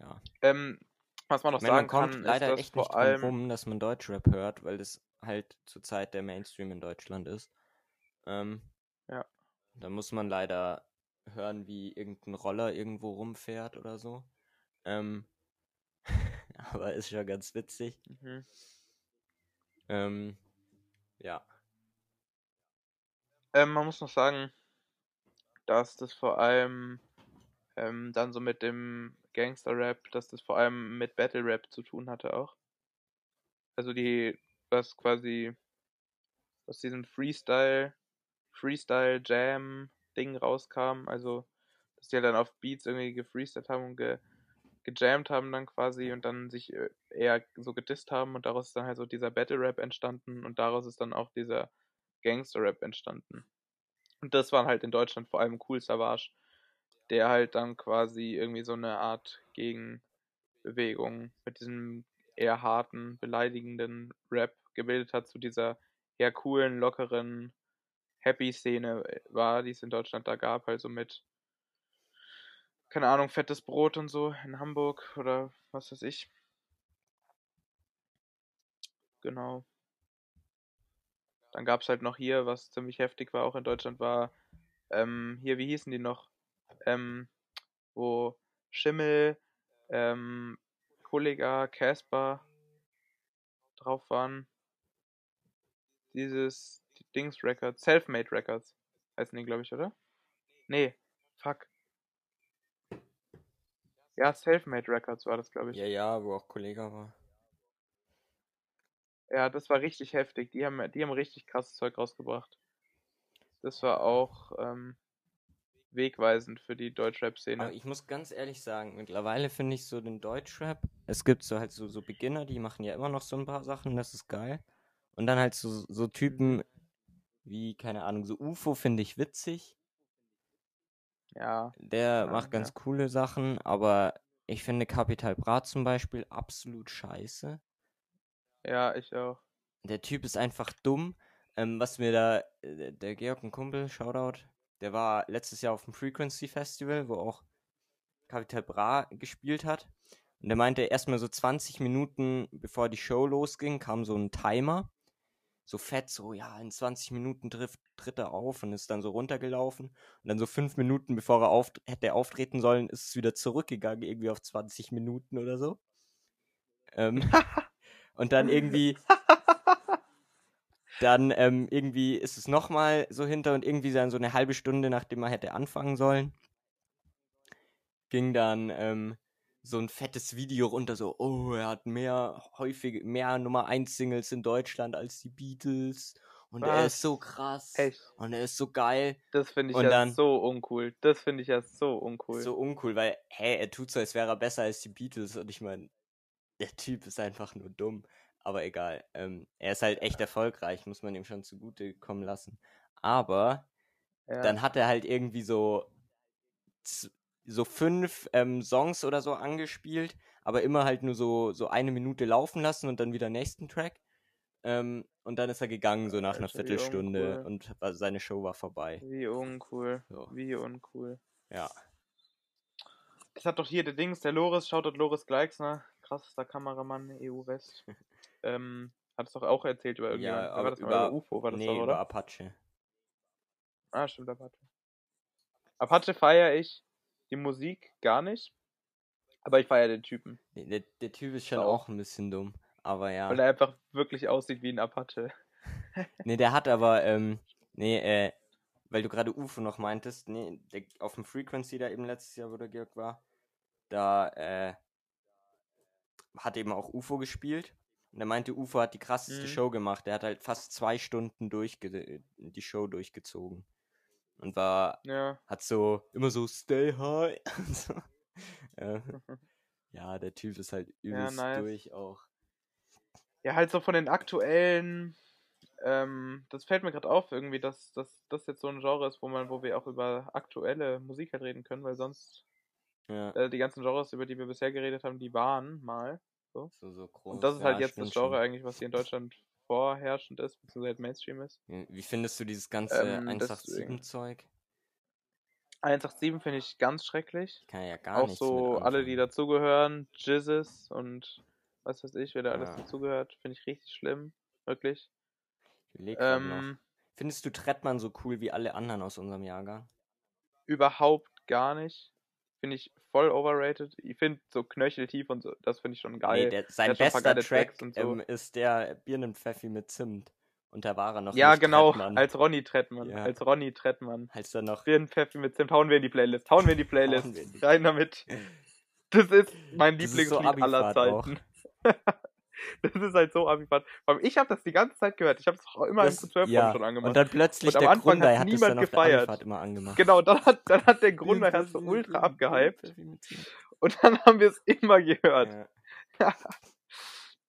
Speaker 2: Also, ja.
Speaker 3: Ähm, was man noch
Speaker 2: meine, man
Speaker 3: sagen
Speaker 2: kommt
Speaker 3: kann,
Speaker 2: leider
Speaker 3: ist,
Speaker 2: echt nicht
Speaker 3: vor allem.
Speaker 2: rum, dass man Deutschrap hört, weil das halt zurzeit der Mainstream in Deutschland ist. Ähm,
Speaker 3: Ja.
Speaker 2: Da muss man leider hören, wie irgendein Roller irgendwo rumfährt oder so. Ähm, aber ist schon ganz witzig.
Speaker 3: Mhm.
Speaker 2: Ähm, ja.
Speaker 3: Ähm, man muss noch sagen, dass das vor allem ähm, dann so mit dem Gangster-Rap, dass das vor allem mit Battle-Rap zu tun hatte auch. Also die, was quasi aus diesem Freestyle, Freestyle Jam Ding rauskam. Also, dass die halt dann auf Beats irgendwie gefreestylt haben und ge, gejammt haben dann quasi und dann sich äh, eher so gedisst haben und daraus ist dann halt so dieser Battle Rap entstanden und daraus ist dann auch dieser Gangster Rap entstanden. Und das waren halt in Deutschland vor allem Cool Savage, der halt dann quasi irgendwie so eine Art Gegenbewegung mit diesem eher harten, beleidigenden Rap gebildet hat zu dieser eher coolen, lockeren Happy-Szene äh, war, die es in Deutschland da gab, also mit, keine Ahnung, fettes Brot und so in Hamburg oder was weiß ich. Genau. Dann gab es halt noch hier, was ziemlich heftig war, auch in Deutschland war, ähm, hier, wie hießen die noch? Ähm, wo Schimmel, ähm, Kollega, Casper drauf waren. Dieses Dings Records, Selfmade Records heißen die, glaube ich, oder? Nee, fuck. Ja, Selfmade Records war das, glaube ich.
Speaker 2: Ja, ja, wo auch Kollege war.
Speaker 3: Ja, das war richtig heftig. Die haben, die haben richtig krasses Zeug rausgebracht. Das war auch ähm, wegweisend für die Deutschrap-Szene.
Speaker 2: Aber ich muss ganz ehrlich sagen, mittlerweile finde ich so den Deutschrap, es gibt so halt so, so Beginner, die machen ja immer noch so ein paar Sachen, das ist geil. Und dann halt so, so Typen wie, keine Ahnung, so UFO finde ich witzig.
Speaker 3: Ja.
Speaker 2: Der
Speaker 3: ja,
Speaker 2: macht ganz
Speaker 3: ja.
Speaker 2: coole Sachen, aber ich finde Capital Bra zum Beispiel absolut scheiße.
Speaker 3: Ja, ich auch.
Speaker 2: Der Typ ist einfach dumm. Ähm, was mir da, äh, der Georg, ein Kumpel, Shoutout, der war letztes Jahr auf dem Frequency Festival, wo auch Capital Bra gespielt hat. Und der meinte, erstmal so 20 Minuten bevor die Show losging, kam so ein Timer. So fett, so, ja, in 20 Minuten tritt, tritt er auf und ist dann so runtergelaufen. Und dann so fünf Minuten bevor er auf, hätte auftreten sollen, ist es wieder zurückgegangen, irgendwie auf 20 Minuten oder so. Ähm, und dann irgendwie dann ähm, irgendwie ist es nochmal so hinter und irgendwie dann so eine halbe Stunde, nachdem man hätte anfangen sollen, ging dann ähm, so ein fettes Video runter, so, oh, er hat mehr häufig, mehr Nummer 1 Singles in Deutschland als die Beatles. Und er
Speaker 3: Was?
Speaker 2: ist so krass.
Speaker 3: Echt?
Speaker 2: Und er ist so geil.
Speaker 3: Das finde ich
Speaker 2: Und
Speaker 3: ja
Speaker 2: dann-
Speaker 3: so uncool. Das finde ich ja so uncool.
Speaker 2: So uncool, weil, hä, er tut so, als wäre er besser als die Beatles. Und ich meine, der Typ ist einfach nur dumm. Aber egal. Ähm, er ist halt echt erfolgreich, muss man ihm schon zugute kommen lassen. Aber
Speaker 3: ja.
Speaker 2: dann hat er halt irgendwie so so fünf ähm, Songs oder so angespielt, aber immer halt nur so so eine Minute laufen lassen und dann wieder nächsten Track. Ähm, und dann ist er gegangen so nach einer
Speaker 3: Alter, wie
Speaker 2: Viertelstunde
Speaker 3: uncool.
Speaker 2: und war- seine Show war vorbei.
Speaker 3: Wie uncool.
Speaker 2: So.
Speaker 3: Wie uncool.
Speaker 2: Ja.
Speaker 3: Das hat doch hier der Dings, der Loris, schaut dort Loris Gleixner, krassester Kameramann EU West. ähm, hat es doch auch erzählt über irgendjemand.
Speaker 2: Aber
Speaker 3: war das
Speaker 2: über-
Speaker 3: über UFO, war das
Speaker 2: nee,
Speaker 3: doch,
Speaker 2: über
Speaker 3: oder?
Speaker 2: Apache.
Speaker 3: Ah, stimmt, Apache. Apache feiere ich die Musik gar nicht, aber ich feiere den Typen,
Speaker 2: Der, der Typ ist schon
Speaker 3: Auch.
Speaker 2: auch ein bisschen dumm. Aber ja.
Speaker 3: weil er einfach wirklich aussieht wie ein Apache.
Speaker 2: Nee, der hat aber, ähm, nee, äh, weil du gerade UFO noch meintest, nee, der, auf dem Frequency da eben letztes Jahr, wo der Georg war, da, äh, hat eben auch UFO gespielt. Und er meinte, UFO hat die krasseste
Speaker 3: Mhm.
Speaker 2: Show gemacht. Der hat halt fast zwei Stunden durchge die Show durchgezogen. Und war,
Speaker 3: Ja.
Speaker 2: hat so, immer so stay high. so. äh, ja, der Typ ist halt übelst
Speaker 3: nice.
Speaker 2: durch auch.
Speaker 3: Ja, halt so von den aktuellen, ähm, das fällt mir gerade auf irgendwie, dass, das jetzt so ein Genre ist, wo man, wo wir auch über aktuelle Musik halt reden können, weil sonst
Speaker 2: Ja,
Speaker 3: äh, die ganzen Genres, über die wir bisher geredet haben, die waren mal.
Speaker 2: so, so groß.
Speaker 3: Und das ist
Speaker 2: ja,
Speaker 3: halt jetzt das
Speaker 2: stimmt schon.
Speaker 3: Genre eigentlich, was hier in Deutschland vorherrschend ist, beziehungsweise halt Mainstream ist.
Speaker 2: Wie findest du dieses ganze
Speaker 3: Ähm,
Speaker 2: 187-Zeug?
Speaker 3: 187 finde ich ganz schrecklich.
Speaker 2: Ich kann ja gar
Speaker 3: auch so alle, die dazugehören, Jizzes und was weiß ich, wer da alles
Speaker 2: Ja.
Speaker 3: dazugehört, finde ich richtig schlimm. Wirklich.
Speaker 2: Ich noch.
Speaker 3: Ähm,
Speaker 2: Findest du Trettmann so cool wie alle anderen aus unserem Jahrgang?
Speaker 3: überhaupt gar nicht. Finde ich voll overrated. Ich finde so knöcheltief und so, das finde ich schon geil.
Speaker 2: Nee, der, sein
Speaker 3: paar
Speaker 2: bester Track
Speaker 3: so.
Speaker 2: ähm, ist der Birnenpfeffi mit Zimt. Und da war er noch
Speaker 3: ja, genau,
Speaker 2: Trettmann.
Speaker 3: als Ronny Trettmann.
Speaker 2: Ja.
Speaker 3: Als Ronny Trettmann.
Speaker 2: Als er noch...
Speaker 3: Birnenpfeffi mit Zimt. Hauen wir in die Playlist. Hauen wir in die Playlist. Rein damit. Das ist mein
Speaker 2: ist so
Speaker 3: Lieblingslied aller. Zeiten. Das ist halt so abgefahren. Ich habe das die ganze Zeit gehört. Ich habe es auch immer
Speaker 2: Das-
Speaker 3: im Q12
Speaker 2: ja.
Speaker 3: schon angemacht.
Speaker 2: Und dann plötzlich
Speaker 3: Und
Speaker 2: der
Speaker 3: Anfang
Speaker 2: Grundei hat es
Speaker 3: niemand gefeiert.
Speaker 2: immer angemacht.
Speaker 3: Genau, dann hat, dann hat der Grunde hat so ultra abgehypt und dann haben wir es immer gehört.
Speaker 2: Ja.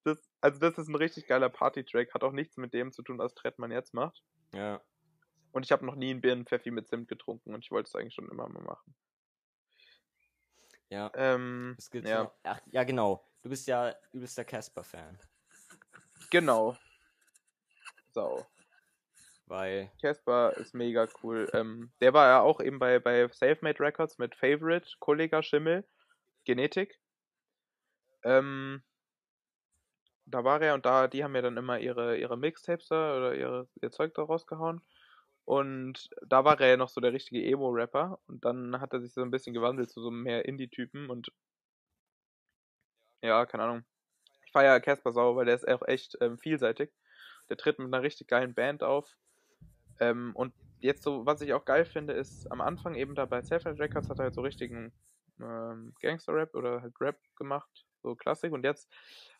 Speaker 3: Das, also das ist ein richtig geiler Party-Track, hat auch nichts mit dem zu tun, was Trettmann jetzt macht.
Speaker 2: ja.
Speaker 3: Und ich habe noch nie einen Birnenpfeffi mit Zimt getrunken und ich wollte es eigentlich schon immer mal machen.
Speaker 2: Ja.
Speaker 3: Ähm,
Speaker 2: Es gibt
Speaker 3: ja.
Speaker 2: Ach, ja, genau. Du bist ja übelster Casper-Fan.
Speaker 3: genau. So,
Speaker 2: Weil,
Speaker 3: Casper ist mega cool. Ähm, der war ja auch eben bei, bei Selfmade Records mit Favorite, Kollega Schimmel, Genetik. Ähm, da war er und da, die haben ja dann immer ihre, ihre Mixtapes da oder ihre, ihr Zeug da rausgehauen. Und da war er ja noch so der richtige Emo-Rapper und dann hat er sich so ein bisschen gewandelt zu so einem mehr Indie-Typen und ja, keine Ahnung. Ich feiere Casper Sau, weil der ist auch echt ähm, vielseitig. Der tritt mit einer richtig geilen Band auf. Ähm, und jetzt so, was ich auch geil finde, ist am Anfang eben da bei Selfmade Records hat er halt so richtigen ähm, Gangster-Rap oder halt Rap gemacht, so Klassik. Und jetzt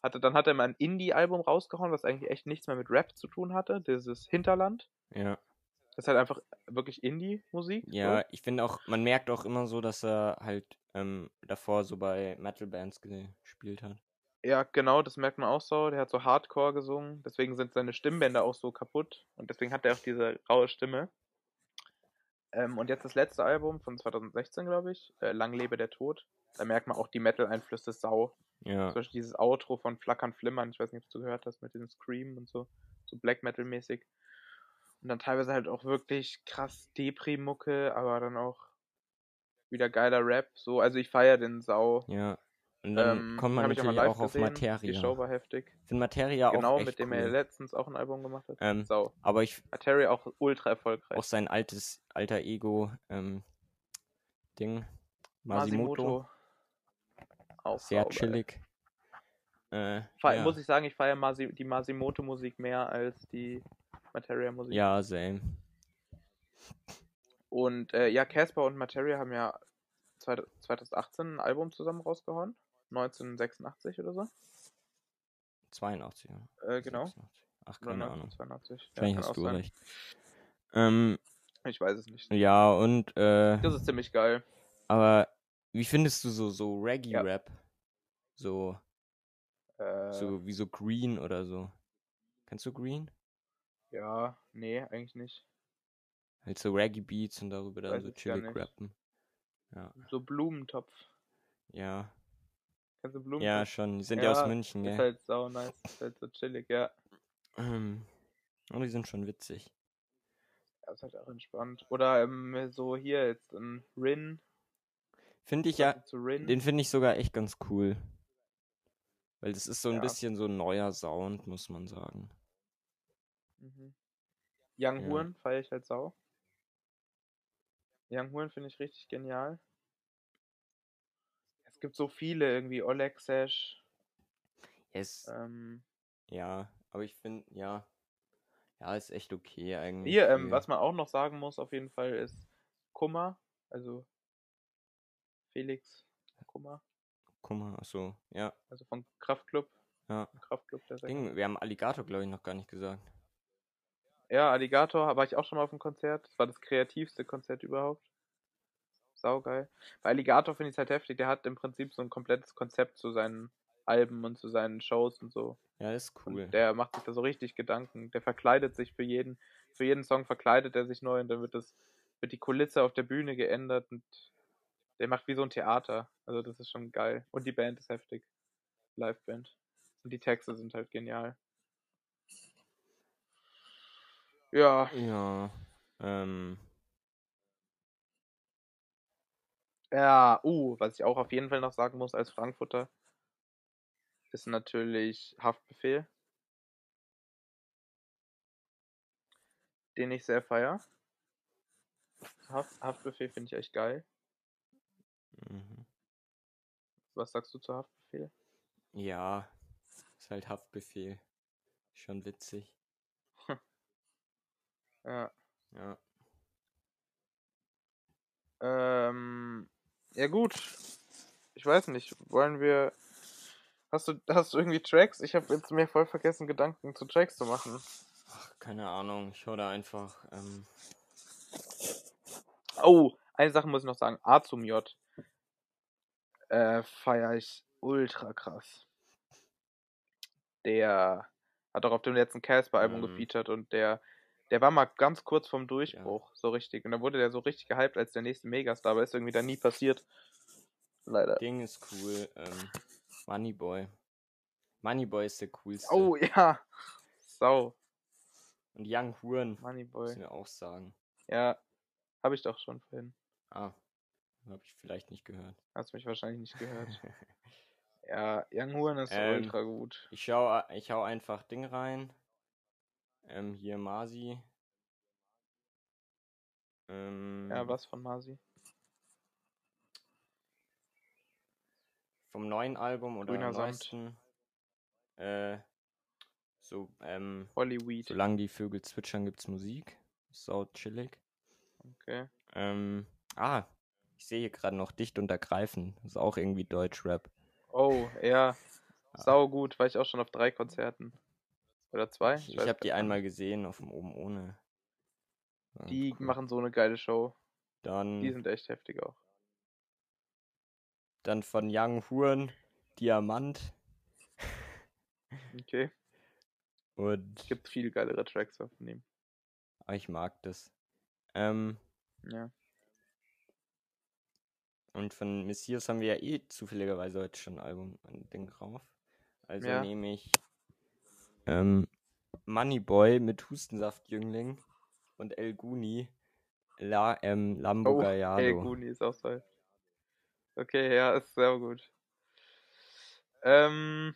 Speaker 3: hatte, dann hat er mal ein Indie-Album rausgehauen, was eigentlich echt nichts mehr mit Rap zu tun hatte. Dieses Hinterland.
Speaker 2: ja.
Speaker 3: Das ist halt einfach wirklich Indie-Musik.
Speaker 2: Ja, ich finde auch, man merkt auch immer so, dass er halt ähm, davor so bei Metal-Bands gespielt hat.
Speaker 3: So. Ja, genau, das merkt man auch so. Der hat so Hardcore gesungen. Deswegen sind seine Stimmbänder auch so kaputt. Und deswegen hat er auch diese raue Stimme. Ähm, und jetzt das letzte Album von 2016, glaube ich. Äh, Lang lebe der Tod. Da merkt man auch die Metal-Einflüsse sau.
Speaker 2: Ja.
Speaker 3: Zum Beispiel dieses Outro von Flackern Flimmern, ich weiß nicht, ob du gehört hast, mit diesem Scream und so, so Black Metal-mäßig. Und dann teilweise halt auch wirklich krass Depri-Mucke, aber dann auch wieder geiler Rap. So, also ich feiere den Sau.
Speaker 2: Ja. Und dann
Speaker 3: Ähm,
Speaker 2: kommt man
Speaker 3: auch
Speaker 2: natürlich
Speaker 3: live
Speaker 2: auch auf. Materia.
Speaker 3: Die Show war heftig.
Speaker 2: Finde Materia
Speaker 3: genau,
Speaker 2: auch echt
Speaker 3: mit dem
Speaker 2: cool.
Speaker 3: er letztens auch ein Album gemacht hat.
Speaker 2: Ähm,
Speaker 3: Sau.
Speaker 2: Aber ich
Speaker 3: Materia auch ultra erfolgreich.
Speaker 2: auch sein altes alter Ego ähm, Ding Masimoto,
Speaker 3: Auch
Speaker 2: sehr
Speaker 3: sau geil.
Speaker 2: chillig. Äh, ja.
Speaker 3: Muss ich sagen, ich feiere Masi die Masimoto-Musik mehr als die Materia-Musik.
Speaker 2: ja, same.
Speaker 3: Und äh, ja, Casper und Materia haben ja zweit- 2018 ein Album zusammen rausgehauen. 1986 oder so.
Speaker 2: 82. Ja.
Speaker 3: Äh, genau.
Speaker 2: 86. Ach, keine Ahnung.
Speaker 3: 1982.
Speaker 2: Wahrscheinlich
Speaker 3: kann
Speaker 2: hast du
Speaker 3: sein.
Speaker 2: recht. Ähm,
Speaker 3: Ich weiß es nicht.
Speaker 2: ja, und äh,
Speaker 3: Das ist ziemlich geil.
Speaker 2: aber wie findest du so so Reggae
Speaker 3: Ja.
Speaker 2: Rap? So
Speaker 3: Äh,
Speaker 2: so wie so Green oder so. Kennst du Green?
Speaker 3: Ja, nee, eigentlich nicht.
Speaker 2: Halt so Reggae Beats und darüber dann
Speaker 3: Weiß
Speaker 2: so chillig rappen. Ja.
Speaker 3: So Blumentopf.
Speaker 2: Ja.
Speaker 3: Kennst du Blumentopf?
Speaker 2: Ja, schon. Die sind ja, aus
Speaker 3: Ja,
Speaker 2: München,
Speaker 3: Ist
Speaker 2: gell?
Speaker 3: halt sau nice. Ist halt so chillig, ja.
Speaker 2: Ähm, und die sind schon witzig.
Speaker 3: Ja, ist halt auch entspannt. Oder ähm, so hier jetzt ein Rin.
Speaker 2: Finde ich ja, den finde ich sogar echt ganz cool. Weil das ist so ein
Speaker 3: Ja.
Speaker 2: bisschen so ein neuer Sound, muss man sagen.
Speaker 3: Mhm. Young
Speaker 2: Ja.
Speaker 3: Huren feiere ich halt sau. Young Huren finde ich richtig genial. Es gibt so viele, irgendwie Oleg Sash.
Speaker 2: Es,
Speaker 3: Ähm,
Speaker 2: ja, aber ich finde, ja. Ja, ist echt okay eigentlich.
Speaker 3: hier, ähm, was man auch noch sagen muss, auf jeden Fall, ist Kummer. Also Felix Kummer.
Speaker 2: Mal, achso, ja.
Speaker 3: Also von Kraftklub.
Speaker 2: Ja.
Speaker 3: Kraftklub, der.
Speaker 2: Ding, wir haben Alligator, glaube ich, noch gar nicht gesagt.
Speaker 3: Ja, Alligator war ich auch schon mal auf dem Konzert. Das war das kreativste Konzert überhaupt. Saugeil. Bei Alligator finde ich es halt heftig. Der hat im Prinzip so ein komplettes Konzept zu seinen Alben und zu seinen Shows und so.
Speaker 2: Ja, ist cool.
Speaker 3: Und der macht sich da so richtig Gedanken. Der verkleidet sich für jeden, für jeden Song verkleidet er sich neu und dann wird das, wird die Kulisse auf der Bühne geändert und der macht wie so ein Theater. Also das ist schon geil. Und die Band ist heftig. Liveband. Und die Texte sind halt genial. Ja,
Speaker 2: Ja, ähm,
Speaker 3: Ja, uh, was ich auch auf jeden Fall noch sagen muss als Frankfurter, ist natürlich Haftbefehl. Den ich sehr feier. Haft, Haftbefehl finde ich echt geil.
Speaker 2: mhm.
Speaker 3: Was sagst du zu Haftbefehl?
Speaker 2: ja, ist halt Haftbefehl. Schon witzig.
Speaker 3: Ja.
Speaker 2: Ja.
Speaker 3: Ähm, ja gut. Ich weiß nicht, wollen wir. Hast du, hast du irgendwie Tracks? Ich habe jetzt mir voll vergessen, Gedanken zu Tracks zu machen.
Speaker 2: Ach, keine Ahnung. Ich höre da einfach. Ähm,
Speaker 3: Oh, eine Sache muss ich noch sagen. A zum J. Äh, feier ich ultra krass. Der hat auch auf dem letzten Casper-Album
Speaker 2: Mhm.
Speaker 3: gefeatured und der, der war mal ganz kurz vorm Durchbruch, so richtig. Und dann wurde der so richtig gehypt als der nächste Megastar, aber ist irgendwie dann nie passiert. Leider.
Speaker 2: Ding ist cool. Ähm, Moneyboy. Moneyboy ist der coolste.
Speaker 3: Oh ja. Sau.
Speaker 2: Und Young Huren.
Speaker 3: Moneyboy.
Speaker 2: Müssen wir auch sagen.
Speaker 3: Ja. Habe ich doch schon vorhin.
Speaker 2: Ah. Habe ich vielleicht nicht gehört.
Speaker 3: Hast mich wahrscheinlich nicht gehört. Ja, Young Huren ist
Speaker 2: Ähm,
Speaker 3: ultra gut.
Speaker 2: Ich schau, ich hau einfach Ding rein. Ähm, hier Masi. Ähm,
Speaker 3: Ja, was von Masi?
Speaker 2: Vom neuen Album oder
Speaker 3: Grüner Samt.
Speaker 2: neuesten. Äh, so, ähm,
Speaker 3: Hollyweed.
Speaker 2: solange die Vögel zwitschern, gibt's Musik. Sau chillig.
Speaker 3: Okay.
Speaker 2: Ähm, ah, ich sehe hier gerade noch Dicht und Ergreifen. Das ist auch irgendwie Deutschrap.
Speaker 3: Oh, ja.
Speaker 2: Ah.
Speaker 3: Sau gut, war ich auch schon auf drei Konzerten. Oder zwei?
Speaker 2: Ich, ich habe die einmal gesehen auf dem Oben ohne. Ja,
Speaker 3: Die
Speaker 2: cool.
Speaker 3: machen so eine geile Show.
Speaker 2: Dann,
Speaker 3: Die sind echt heftig auch.
Speaker 2: dann von Young Huren Diamant.
Speaker 3: Okay.
Speaker 2: Und
Speaker 3: Gibt viel geilere Tracks von ihm.
Speaker 2: ah, ich mag das. Ähm,
Speaker 3: Ja.
Speaker 2: und von Messias haben wir ja eh zufälligerweise heute schon ein Album, ein Ding drauf. Also
Speaker 3: Ja.
Speaker 2: nehme ich ähm, Moneyboy mit Hustensaft-Jüngling und El Guni La, ähm, Lambo
Speaker 3: Oh,
Speaker 2: Gallardo.
Speaker 3: ey, Guni ist auch toll. Okay, ja, ist sehr gut. Ähm.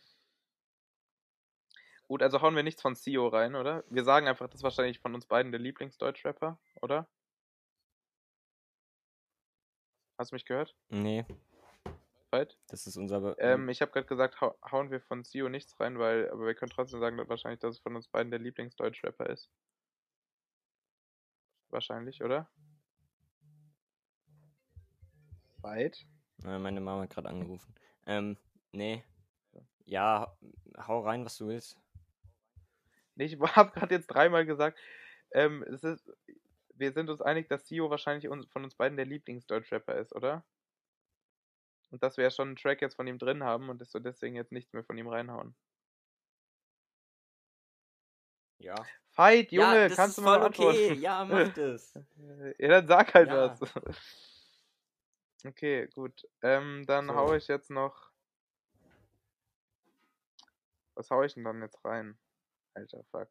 Speaker 3: Gut, also hauen wir nichts von CEO rein, oder? Wir sagen einfach, das ist wahrscheinlich von uns beiden der Lieblingsdeutschrapper, oder? Hast du mich gehört?
Speaker 2: Nee,
Speaker 3: Right?
Speaker 2: das ist unser. Be-
Speaker 3: Ähm, ich habe gerade gesagt, hau hauen wir von CEO nichts rein, weil, aber wir können trotzdem sagen, dass wahrscheinlich, dass es von uns beiden der Lieblingsdeutschrapper ist. Wahrscheinlich, oder? Weit?
Speaker 2: Äh, meine Mama hat gerade angerufen. Ähm, nee. Ja, hau rein, was du willst.
Speaker 3: Nee, ich habe gerade jetzt dreimal gesagt, ähm, es ist, wir sind uns einig, dass CEO wahrscheinlich uns, von uns beiden der Lieblingsdeutschrapper ist, oder? Und dass wir ja schon einen Track jetzt von ihm drin haben und dass wir deswegen jetzt nichts mehr von ihm reinhauen.
Speaker 2: Ja.
Speaker 3: Fight, Junge,
Speaker 2: ja,
Speaker 3: kannst du mal antworten?
Speaker 2: okay. Ja, mach das.
Speaker 3: Ja, dann sag halt
Speaker 2: Ja.
Speaker 3: was. Okay, gut. Ähm, dann
Speaker 2: So.
Speaker 3: hau ich jetzt noch. Was hau ich denn dann jetzt rein? Alter, fuck.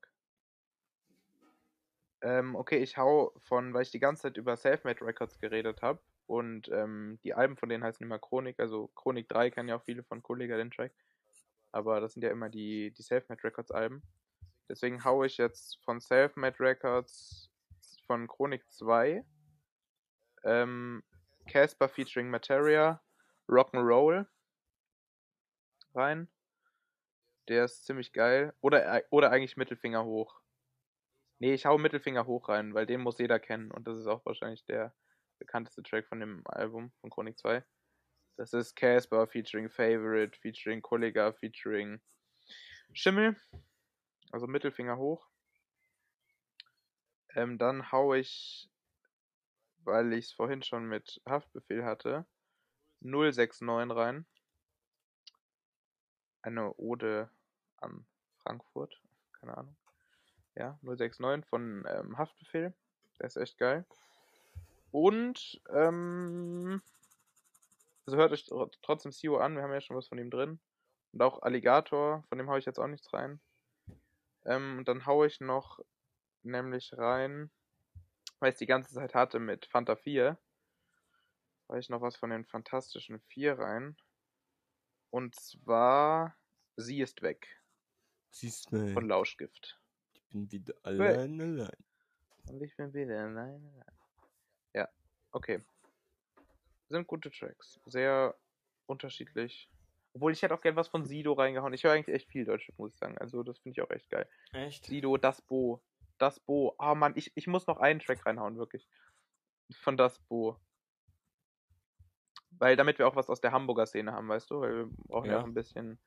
Speaker 3: Ähm, okay, ich hau von, weil ich die ganze Zeit über Selfmade Records geredet habe und ähm, die Alben von denen heißen immer Chronik, also Chronik 3 kennen ja auch viele von Kollega den Track, aber das sind ja immer die, die Selfmade Records Alben. Deswegen hau ich jetzt von Selfmade Records von Chronik 2 ähm, Casper featuring Materia, Rock'n'Roll rein. Der ist ziemlich geil. Oder, oder eigentlich Mittelfinger hoch. Nee, ich hau Mittelfinger hoch rein, weil den muss jeder kennen. Und das ist auch wahrscheinlich der bekannteste Track von dem Album von Chronik 2. Das ist Casper featuring Favorite, featuring Kollega, featuring Schimmel. Also Mittelfinger hoch. Ähm, dann hau ich, weil ich es vorhin schon mit Haftbefehl hatte, 069 rein. Eine Ode an Frankfurt. Keine Ahnung. Ja, 069 von ähm, Haftbefehl. Der ist echt geil. Und, ähm, also hört euch tr- trotzdem CEO an, wir haben ja schon was von ihm drin. Und auch Alligator, von dem hau ich jetzt auch nichts rein. Ähm, und dann hau ich noch nämlich rein, weil ich die ganze Zeit hatte mit Fanta 4, hau ich noch was von den Fantastischen 4 rein. Und zwar Sie ist weg
Speaker 2: Siehst du,
Speaker 3: von Lauschgift.
Speaker 2: ich bin wieder allein, allein.
Speaker 3: Und ich bin wieder alleine. Ja, okay. Sind gute Tracks. Sehr unterschiedlich. Obwohl ich hätte auch gern was von Sido reingehauen. Ich höre eigentlich echt viel Deutsch, muss ich sagen. Also das finde ich auch echt geil.
Speaker 2: Echt?
Speaker 3: Sido, das Bo. Das Bo. Ah Mann, ich, ich muss noch einen Track reinhauen, wirklich. Von das Bo. Weil damit wir auch was aus der Hamburger Szene haben, weißt du? Weil wir brauchen ja,
Speaker 2: Ja.
Speaker 3: auch ein bisschen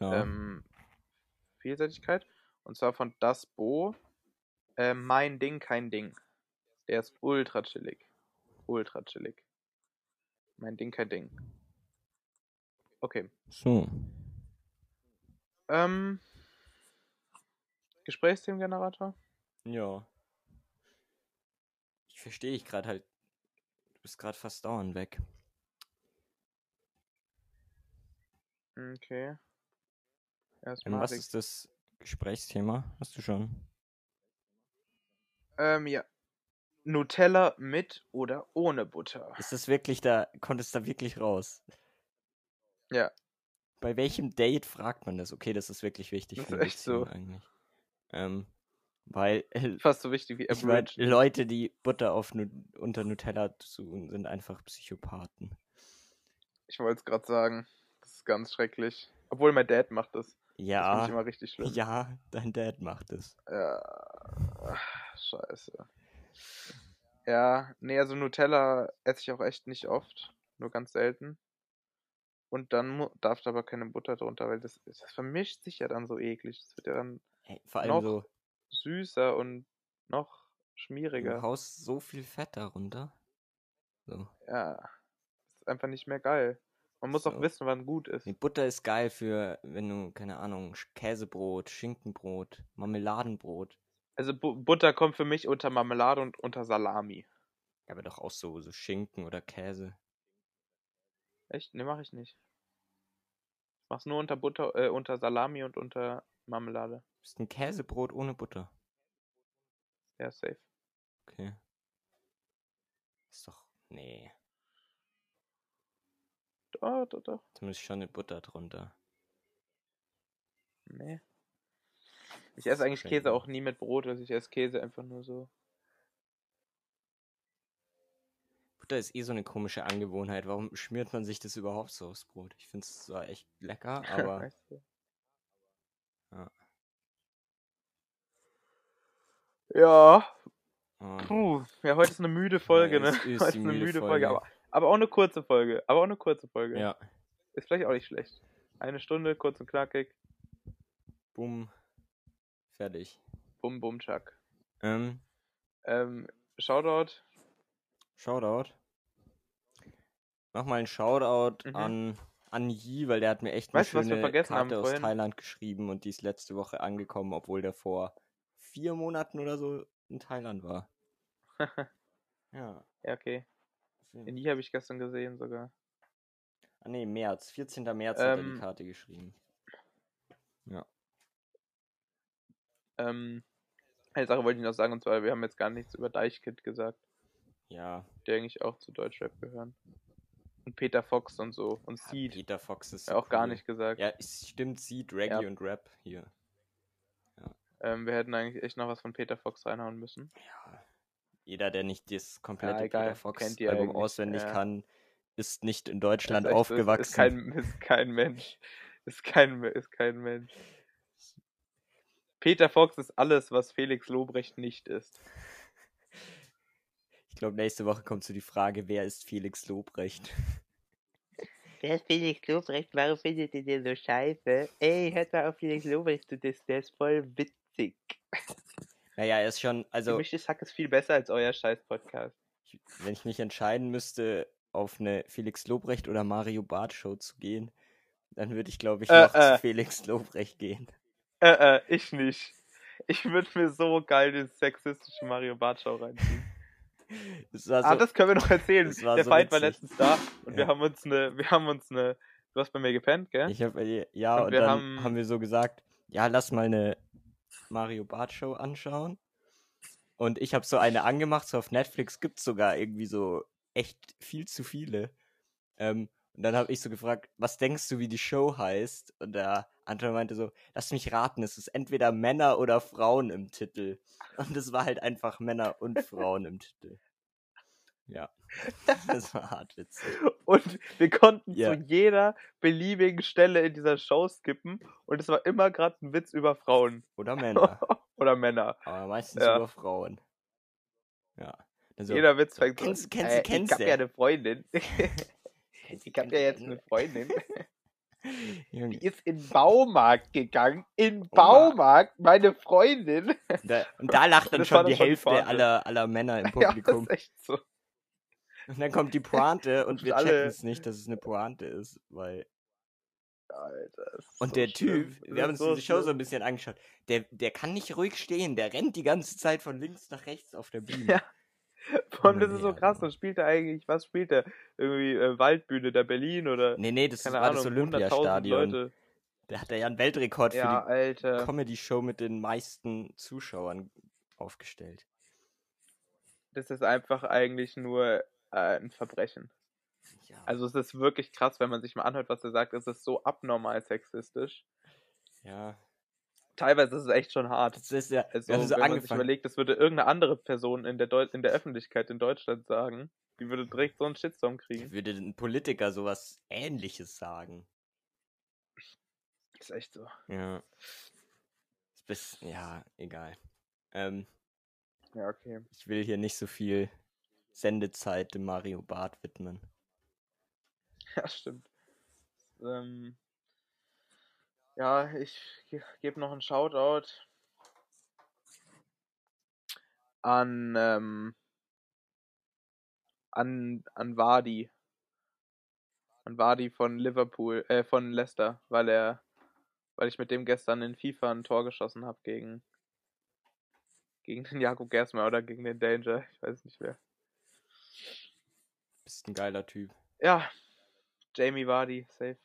Speaker 3: ähm, Vielseitigkeit. Und zwar von Das Bo. Äh, mein Ding, kein Ding. Der ist ultra chillig. Ultra chillig. Mein Ding, kein Ding. Okay.
Speaker 2: so.
Speaker 3: Ähm. Gesprächsthemengenerator?
Speaker 2: Ja. Ich verstehe dich gerade halt. Du bist gerade fast dauernd weg.
Speaker 3: Okay. Erst
Speaker 2: Ähm, was ist das Gesprächsthema? Hast du schon?
Speaker 3: Ähm, ja. Nutella mit oder ohne Butter?
Speaker 2: Ist das wirklich da, konntest da wirklich raus?
Speaker 3: Ja.
Speaker 2: Bei welchem Date fragt man das? Okay, das ist wirklich wichtig
Speaker 3: Das
Speaker 2: für
Speaker 3: ist echt so.
Speaker 2: Eigentlich. Ähm, weil äh,
Speaker 3: Fast so wichtig wie
Speaker 2: ich mein. Leute, die Butter auf unter Nutella tun, sind einfach Psychopathen.
Speaker 3: Ich wollte es gerade sagen. Das ist ganz schrecklich. Obwohl mein Dad macht das. Das finde ich
Speaker 2: Ja,
Speaker 3: immer richtig schlimm.
Speaker 2: ja, dein Dad macht es.
Speaker 3: Ja. Scheiße. Ja, nee, also Nutella esse ich auch echt nicht oft. Nur ganz selten. Und dann darf da aber keine Butter drunter, weil das, das vermischt sich ja dann so eklig. Das wird ja dann
Speaker 2: Ey, vor allem
Speaker 3: Noch
Speaker 2: so,
Speaker 3: süßer und noch
Speaker 2: du
Speaker 3: schmieriger.
Speaker 2: haust so viel Fett darunter. So.
Speaker 3: Ja. Ist einfach nicht mehr geil. Man muss auch
Speaker 2: So.
Speaker 3: wissen, wann gut ist.
Speaker 2: Nee, Butter ist geil für, wenn du, keine Ahnung, Käsebrot, Schinkenbrot, Marmeladenbrot.
Speaker 3: Also Bu Butter kommt für mich unter Marmelade und unter Salami.
Speaker 2: Ja, aber doch auch so, so Schinken oder Käse.
Speaker 3: Echt? Ne, mache ich nicht. Ich mach's nur unter Butter, äh, unter Salami und unter Marmelade.
Speaker 2: Ist ein Käsebrot ohne Butter.
Speaker 3: Ja, safe.
Speaker 2: Okay. Ist doch. Nee.
Speaker 3: Doch, doch, doch.
Speaker 2: Da muss schon eine Butter drunter.
Speaker 3: Nee. Ich esse eigentlich. Käse auch nie mit Brot, also ich esse Käse einfach nur so.
Speaker 2: Butter ist eh so eine komische Angewohnheit. Warum schmiert man sich das überhaupt so aufs Brot? Ich finde es zwar echt lecker, aber.
Speaker 3: Weißt du?
Speaker 2: Ja.
Speaker 3: Ja,
Speaker 2: ah,
Speaker 3: puh. Ja, heute ist eine müde Folge,
Speaker 2: Ja,
Speaker 3: ne?
Speaker 2: ist
Speaker 3: heute ist eine
Speaker 2: müde
Speaker 3: müde
Speaker 2: Folge.
Speaker 3: Folge, aber, aber auch eine kurze Folge. Aber auch eine kurze Folge.
Speaker 2: ja.
Speaker 3: Ist vielleicht auch nicht schlecht. Eine Stunde, kurz und knackig.
Speaker 2: Bumm. Fertig.
Speaker 3: Bum, bum, tschack.
Speaker 2: Ähm,
Speaker 3: Ähm, Shoutout.
Speaker 2: Shoutout. Nochmal ein Shoutout
Speaker 3: Mhm.
Speaker 2: an, an Yi, weil der hat mir echt eine
Speaker 3: Weißt
Speaker 2: schöne
Speaker 3: vergessen haben
Speaker 2: Karte aus
Speaker 3: vorhin?
Speaker 2: Thailand geschrieben und die ist letzte Woche angekommen, obwohl der vor vier Monaten oder so in Thailand war. Ja.
Speaker 3: Ja, okay. In die habe ich gestern gesehen sogar.
Speaker 2: Ah nee, März. 14. März hat er die
Speaker 3: Ähm,
Speaker 2: Karte geschrieben.
Speaker 3: Ähm, eine Sache wollte ich noch sagen, und zwar, wir haben jetzt gar nichts über Deichkind gesagt,
Speaker 2: Ja.
Speaker 3: die eigentlich auch zu Deutschrap gehören. Und Peter Fox und so. Und
Speaker 2: ja,
Speaker 3: Seed.
Speaker 2: Peter Fox ist
Speaker 3: Ja,
Speaker 2: so
Speaker 3: auch gar
Speaker 2: cool.
Speaker 3: nicht gesagt.
Speaker 2: Ja, stimmt, Seed, Reggae
Speaker 3: Ja.
Speaker 2: und Rap hier.
Speaker 3: Ähm, wir hätten eigentlich echt noch was von Peter Fox reinhauen müssen.
Speaker 2: Ja. Jeder, der nicht das komplette
Speaker 3: egal,
Speaker 2: Peter Fox
Speaker 3: kennt die
Speaker 2: Album
Speaker 3: eigentlich,
Speaker 2: auswendig
Speaker 3: ja.
Speaker 2: kann, ist nicht in
Speaker 3: Ist
Speaker 2: Deutschland
Speaker 3: so, ist-
Speaker 2: aufgewachsen.
Speaker 3: Ist kein, ist kein Mensch. Ist kein, ist kein Mensch. Peter Fox ist alles, was Felix Lobrecht nicht ist.
Speaker 2: Ich glaube, nächste Woche kommt so die Frage, wer ist Felix Lobrecht?
Speaker 1: Wer ist Felix Lobrecht? Warum findet ihr den so scheiße? Ey, hört mal auf Felix Lobrecht zu dissen, der ist voll witzig.
Speaker 2: Naja, er ist schon, also,
Speaker 3: Gemischtes Hack ist viel besser als euer Scheiß-Podcast.
Speaker 2: ich, wenn ich mich entscheiden müsste, auf eine Felix Lobrecht oder Mario Barth Show zu gehen, dann würde ich, glaube ich,
Speaker 3: Äh,
Speaker 2: noch
Speaker 3: äh.
Speaker 2: zu Felix Lobrecht gehen.
Speaker 3: Äh, äh, ich nicht. Ich würde mir so geil die sexistische Mario Bart Show reinziehen.
Speaker 2: Das war so,
Speaker 3: ah, das können wir noch erzählen.
Speaker 2: war
Speaker 3: Der
Speaker 2: so
Speaker 3: Feind war
Speaker 2: witzig.
Speaker 3: letztens da und
Speaker 2: Ja.
Speaker 3: wir haben uns eine, wir haben uns eine, du hast bei mir gepennt, gell?
Speaker 2: ich hab, äh, ja,
Speaker 3: Und
Speaker 2: und,
Speaker 3: wir
Speaker 2: dann
Speaker 3: haben-
Speaker 2: haben, wir so gesagt, ja, lass mal eine Mario Barth Show anschauen. Und ich habe so eine angemacht, so auf Netflix gibt's sogar irgendwie so echt viel zu viele. Ähm, und dann habe ich so gefragt, was denkst du, wie die Show heißt? Und der andere meinte so, lass mich raten, es ist entweder Männer oder Frauen im Titel. Und es war halt einfach Männer und Frauen im Titel. Ja. Das war hart witzig.
Speaker 3: Und wir konnten
Speaker 2: Ja.
Speaker 3: zu jeder beliebigen Stelle in dieser Show skippen und es war immer gerade ein Witz über Frauen
Speaker 2: Oder Männer.
Speaker 3: oder Männer.
Speaker 2: Aber meistens
Speaker 3: Ja.
Speaker 2: über Frauen. Ja. Also,
Speaker 3: Jeder Witz fängt so
Speaker 2: kennst- kennst-
Speaker 3: äh,
Speaker 2: kennst
Speaker 3: Ich hab ja eine Freundin. Ich hab ja jetzt
Speaker 2: eine-
Speaker 3: Freundin.
Speaker 2: Junge,
Speaker 3: Die ist in den Baumarkt gegangen. In den
Speaker 2: Oma.
Speaker 3: Baumarkt, meine Freundin.
Speaker 2: da, und da lacht dann
Speaker 3: Das
Speaker 2: schon die
Speaker 3: schon die
Speaker 2: Hälfte
Speaker 3: Pointe.
Speaker 2: aller, aller Männer im
Speaker 3: Ja, das
Speaker 2: Publikum.
Speaker 3: ist echt so.
Speaker 2: und dann kommt die Pointe und
Speaker 3: Und
Speaker 2: wir
Speaker 3: alle-
Speaker 2: checken es nicht, dass es eine Pointe ist, weil
Speaker 3: Alter, ist
Speaker 2: Und
Speaker 3: so
Speaker 2: der
Speaker 3: schlimm.
Speaker 2: Typ, wir haben uns diese Show so
Speaker 3: schlimm.
Speaker 2: ein bisschen angeschaut, der, der kann nicht ruhig stehen, der rennt die ganze Zeit von links nach rechts auf der Bühne.
Speaker 3: Ja. Vor allem, das ist so krass. Was spielt er eigentlich? Was spielt er? Irgendwie äh, Waldbühne der Berlin oder
Speaker 2: Nee, nee, das war
Speaker 3: Ahnung,
Speaker 2: das
Speaker 3: 100.000
Speaker 2: Olympiastadion. Der hat ja einen Weltrekord
Speaker 3: Ja,
Speaker 2: für die Comedy-Show mit den meisten Zuschauern aufgestellt.
Speaker 3: Das ist einfach eigentlich nur äh, ein Verbrechen.
Speaker 2: Ja.
Speaker 3: Also es ist wirklich krass, wenn man sich mal anhört, was er sagt. Es ist so abnormal sexistisch.
Speaker 2: ja.
Speaker 3: Teilweise ist es echt schon hart.
Speaker 2: Das ist ja,
Speaker 3: Also,
Speaker 2: wir haben so
Speaker 3: wenn man sich
Speaker 2: angefangen.
Speaker 3: überlegt, das würde irgendeine andere Person in der, Deu in der Öffentlichkeit in Deutschland sagen, die würde direkt so einen Shitstorm kriegen.
Speaker 2: Würde ein Politiker sowas ähnliches sagen?
Speaker 3: Ist echt so.
Speaker 2: Ja. Ist bis, ja, egal. Ähm,
Speaker 3: Ja, okay.
Speaker 2: ich will hier nicht so viel Sendezeit dem Mario Barth widmen.
Speaker 3: Ja, stimmt. Ähm, ja, ich ge gebe noch einen Shoutout an, ähm, an, an Vardy. An Vardy von Liverpool, äh, von Leicester, weil er, weil ich mit dem gestern in FIFA ein Tor geschossen habe gegen, gegen den Jakob Gersmer oder gegen den Danger, ich weiß nicht mehr.
Speaker 2: Bist ein geiler Typ.
Speaker 3: Ja, Jamie Vardy, safe.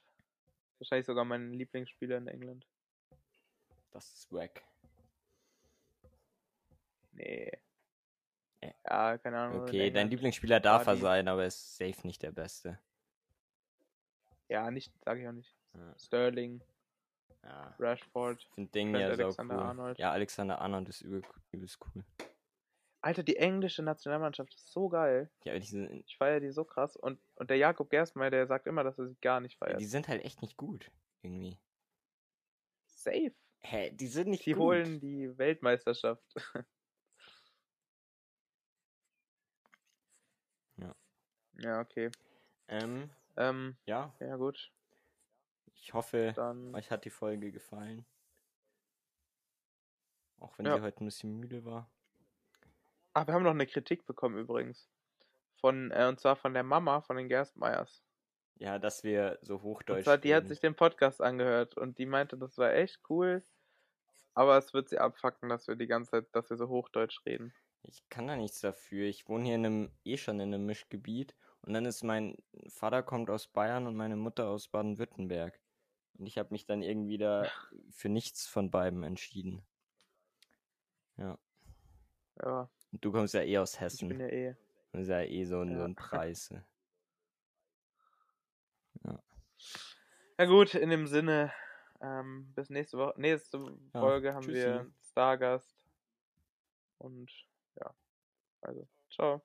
Speaker 3: Wahrscheinlich sogar mein Lieblingsspieler in England.
Speaker 2: Das ist wack.
Speaker 3: Nee.
Speaker 2: Äh,
Speaker 3: Ja, keine Ahnung.
Speaker 2: Okay, dein. Lieblingsspieler darf er sein, aber er ist safe nicht der Beste.
Speaker 3: Ja, nicht, sag ich auch nicht.
Speaker 2: Ja,
Speaker 3: Sterling,
Speaker 2: ja.
Speaker 3: Rashford.
Speaker 2: Ich finde Ding ja sau cool.
Speaker 3: Alexander-Arnold.
Speaker 2: Ja, Alexander Arnold ist übel, übelst cool.
Speaker 3: Alter, die englische Nationalmannschaft ist so geil.
Speaker 2: Ja, aber die sind,
Speaker 3: Ich feiere die so krass. Und, und der Jakob Gerstmeier, der sagt immer, dass er sie gar nicht
Speaker 2: ja,
Speaker 3: feiert.
Speaker 2: die sind halt echt nicht gut. Irgendwie.
Speaker 3: Safe.
Speaker 2: Hä, die sind nicht
Speaker 3: Die
Speaker 2: gut.
Speaker 3: holen die Weltmeisterschaft.
Speaker 2: Ja.
Speaker 3: Ja, okay.
Speaker 2: Ähm,
Speaker 3: Ähm,
Speaker 2: ja,
Speaker 3: ja gut.
Speaker 2: ich hoffe,
Speaker 3: Dann.
Speaker 2: euch hat die Folge gefallen. Auch wenn
Speaker 3: Ja.
Speaker 2: sie heute ein bisschen müde war.
Speaker 3: Ah, wir haben noch eine Kritik bekommen übrigens. Von, äh, und zwar von der Mama von den Gerstmeiers.
Speaker 2: Ja, dass wir so
Speaker 3: Und
Speaker 2: Hochdeutsch
Speaker 3: zwar, die hat sich den Podcast angehört und die meinte, das war echt cool. Aber es wird sie abfacken, dass wir die ganze Zeit, dass wir so Hochdeutsch reden.
Speaker 2: Ich kann da nichts dafür. Ich wohne hier in einem, eh schon in einem Mischgebiet. Und dann ist mein Vater kommt aus Bayern und meine Mutter aus Baden-Württemberg. Und ich habe mich dann irgendwie da für nichts von beiden entschieden.
Speaker 3: Ja,
Speaker 2: Und du kommst ja eh aus
Speaker 3: ich
Speaker 2: Hessen.
Speaker 3: bin ja eh.
Speaker 2: Das ist ja eh so ein, so
Speaker 3: Ja.
Speaker 2: ein Preis.
Speaker 3: Ja gut, in dem Sinne, ähm, bis nächste Woche. Nächste
Speaker 2: Ja,
Speaker 3: Folge haben
Speaker 2: tschüssi.
Speaker 3: wir Stargast. Und ja, also, ciao.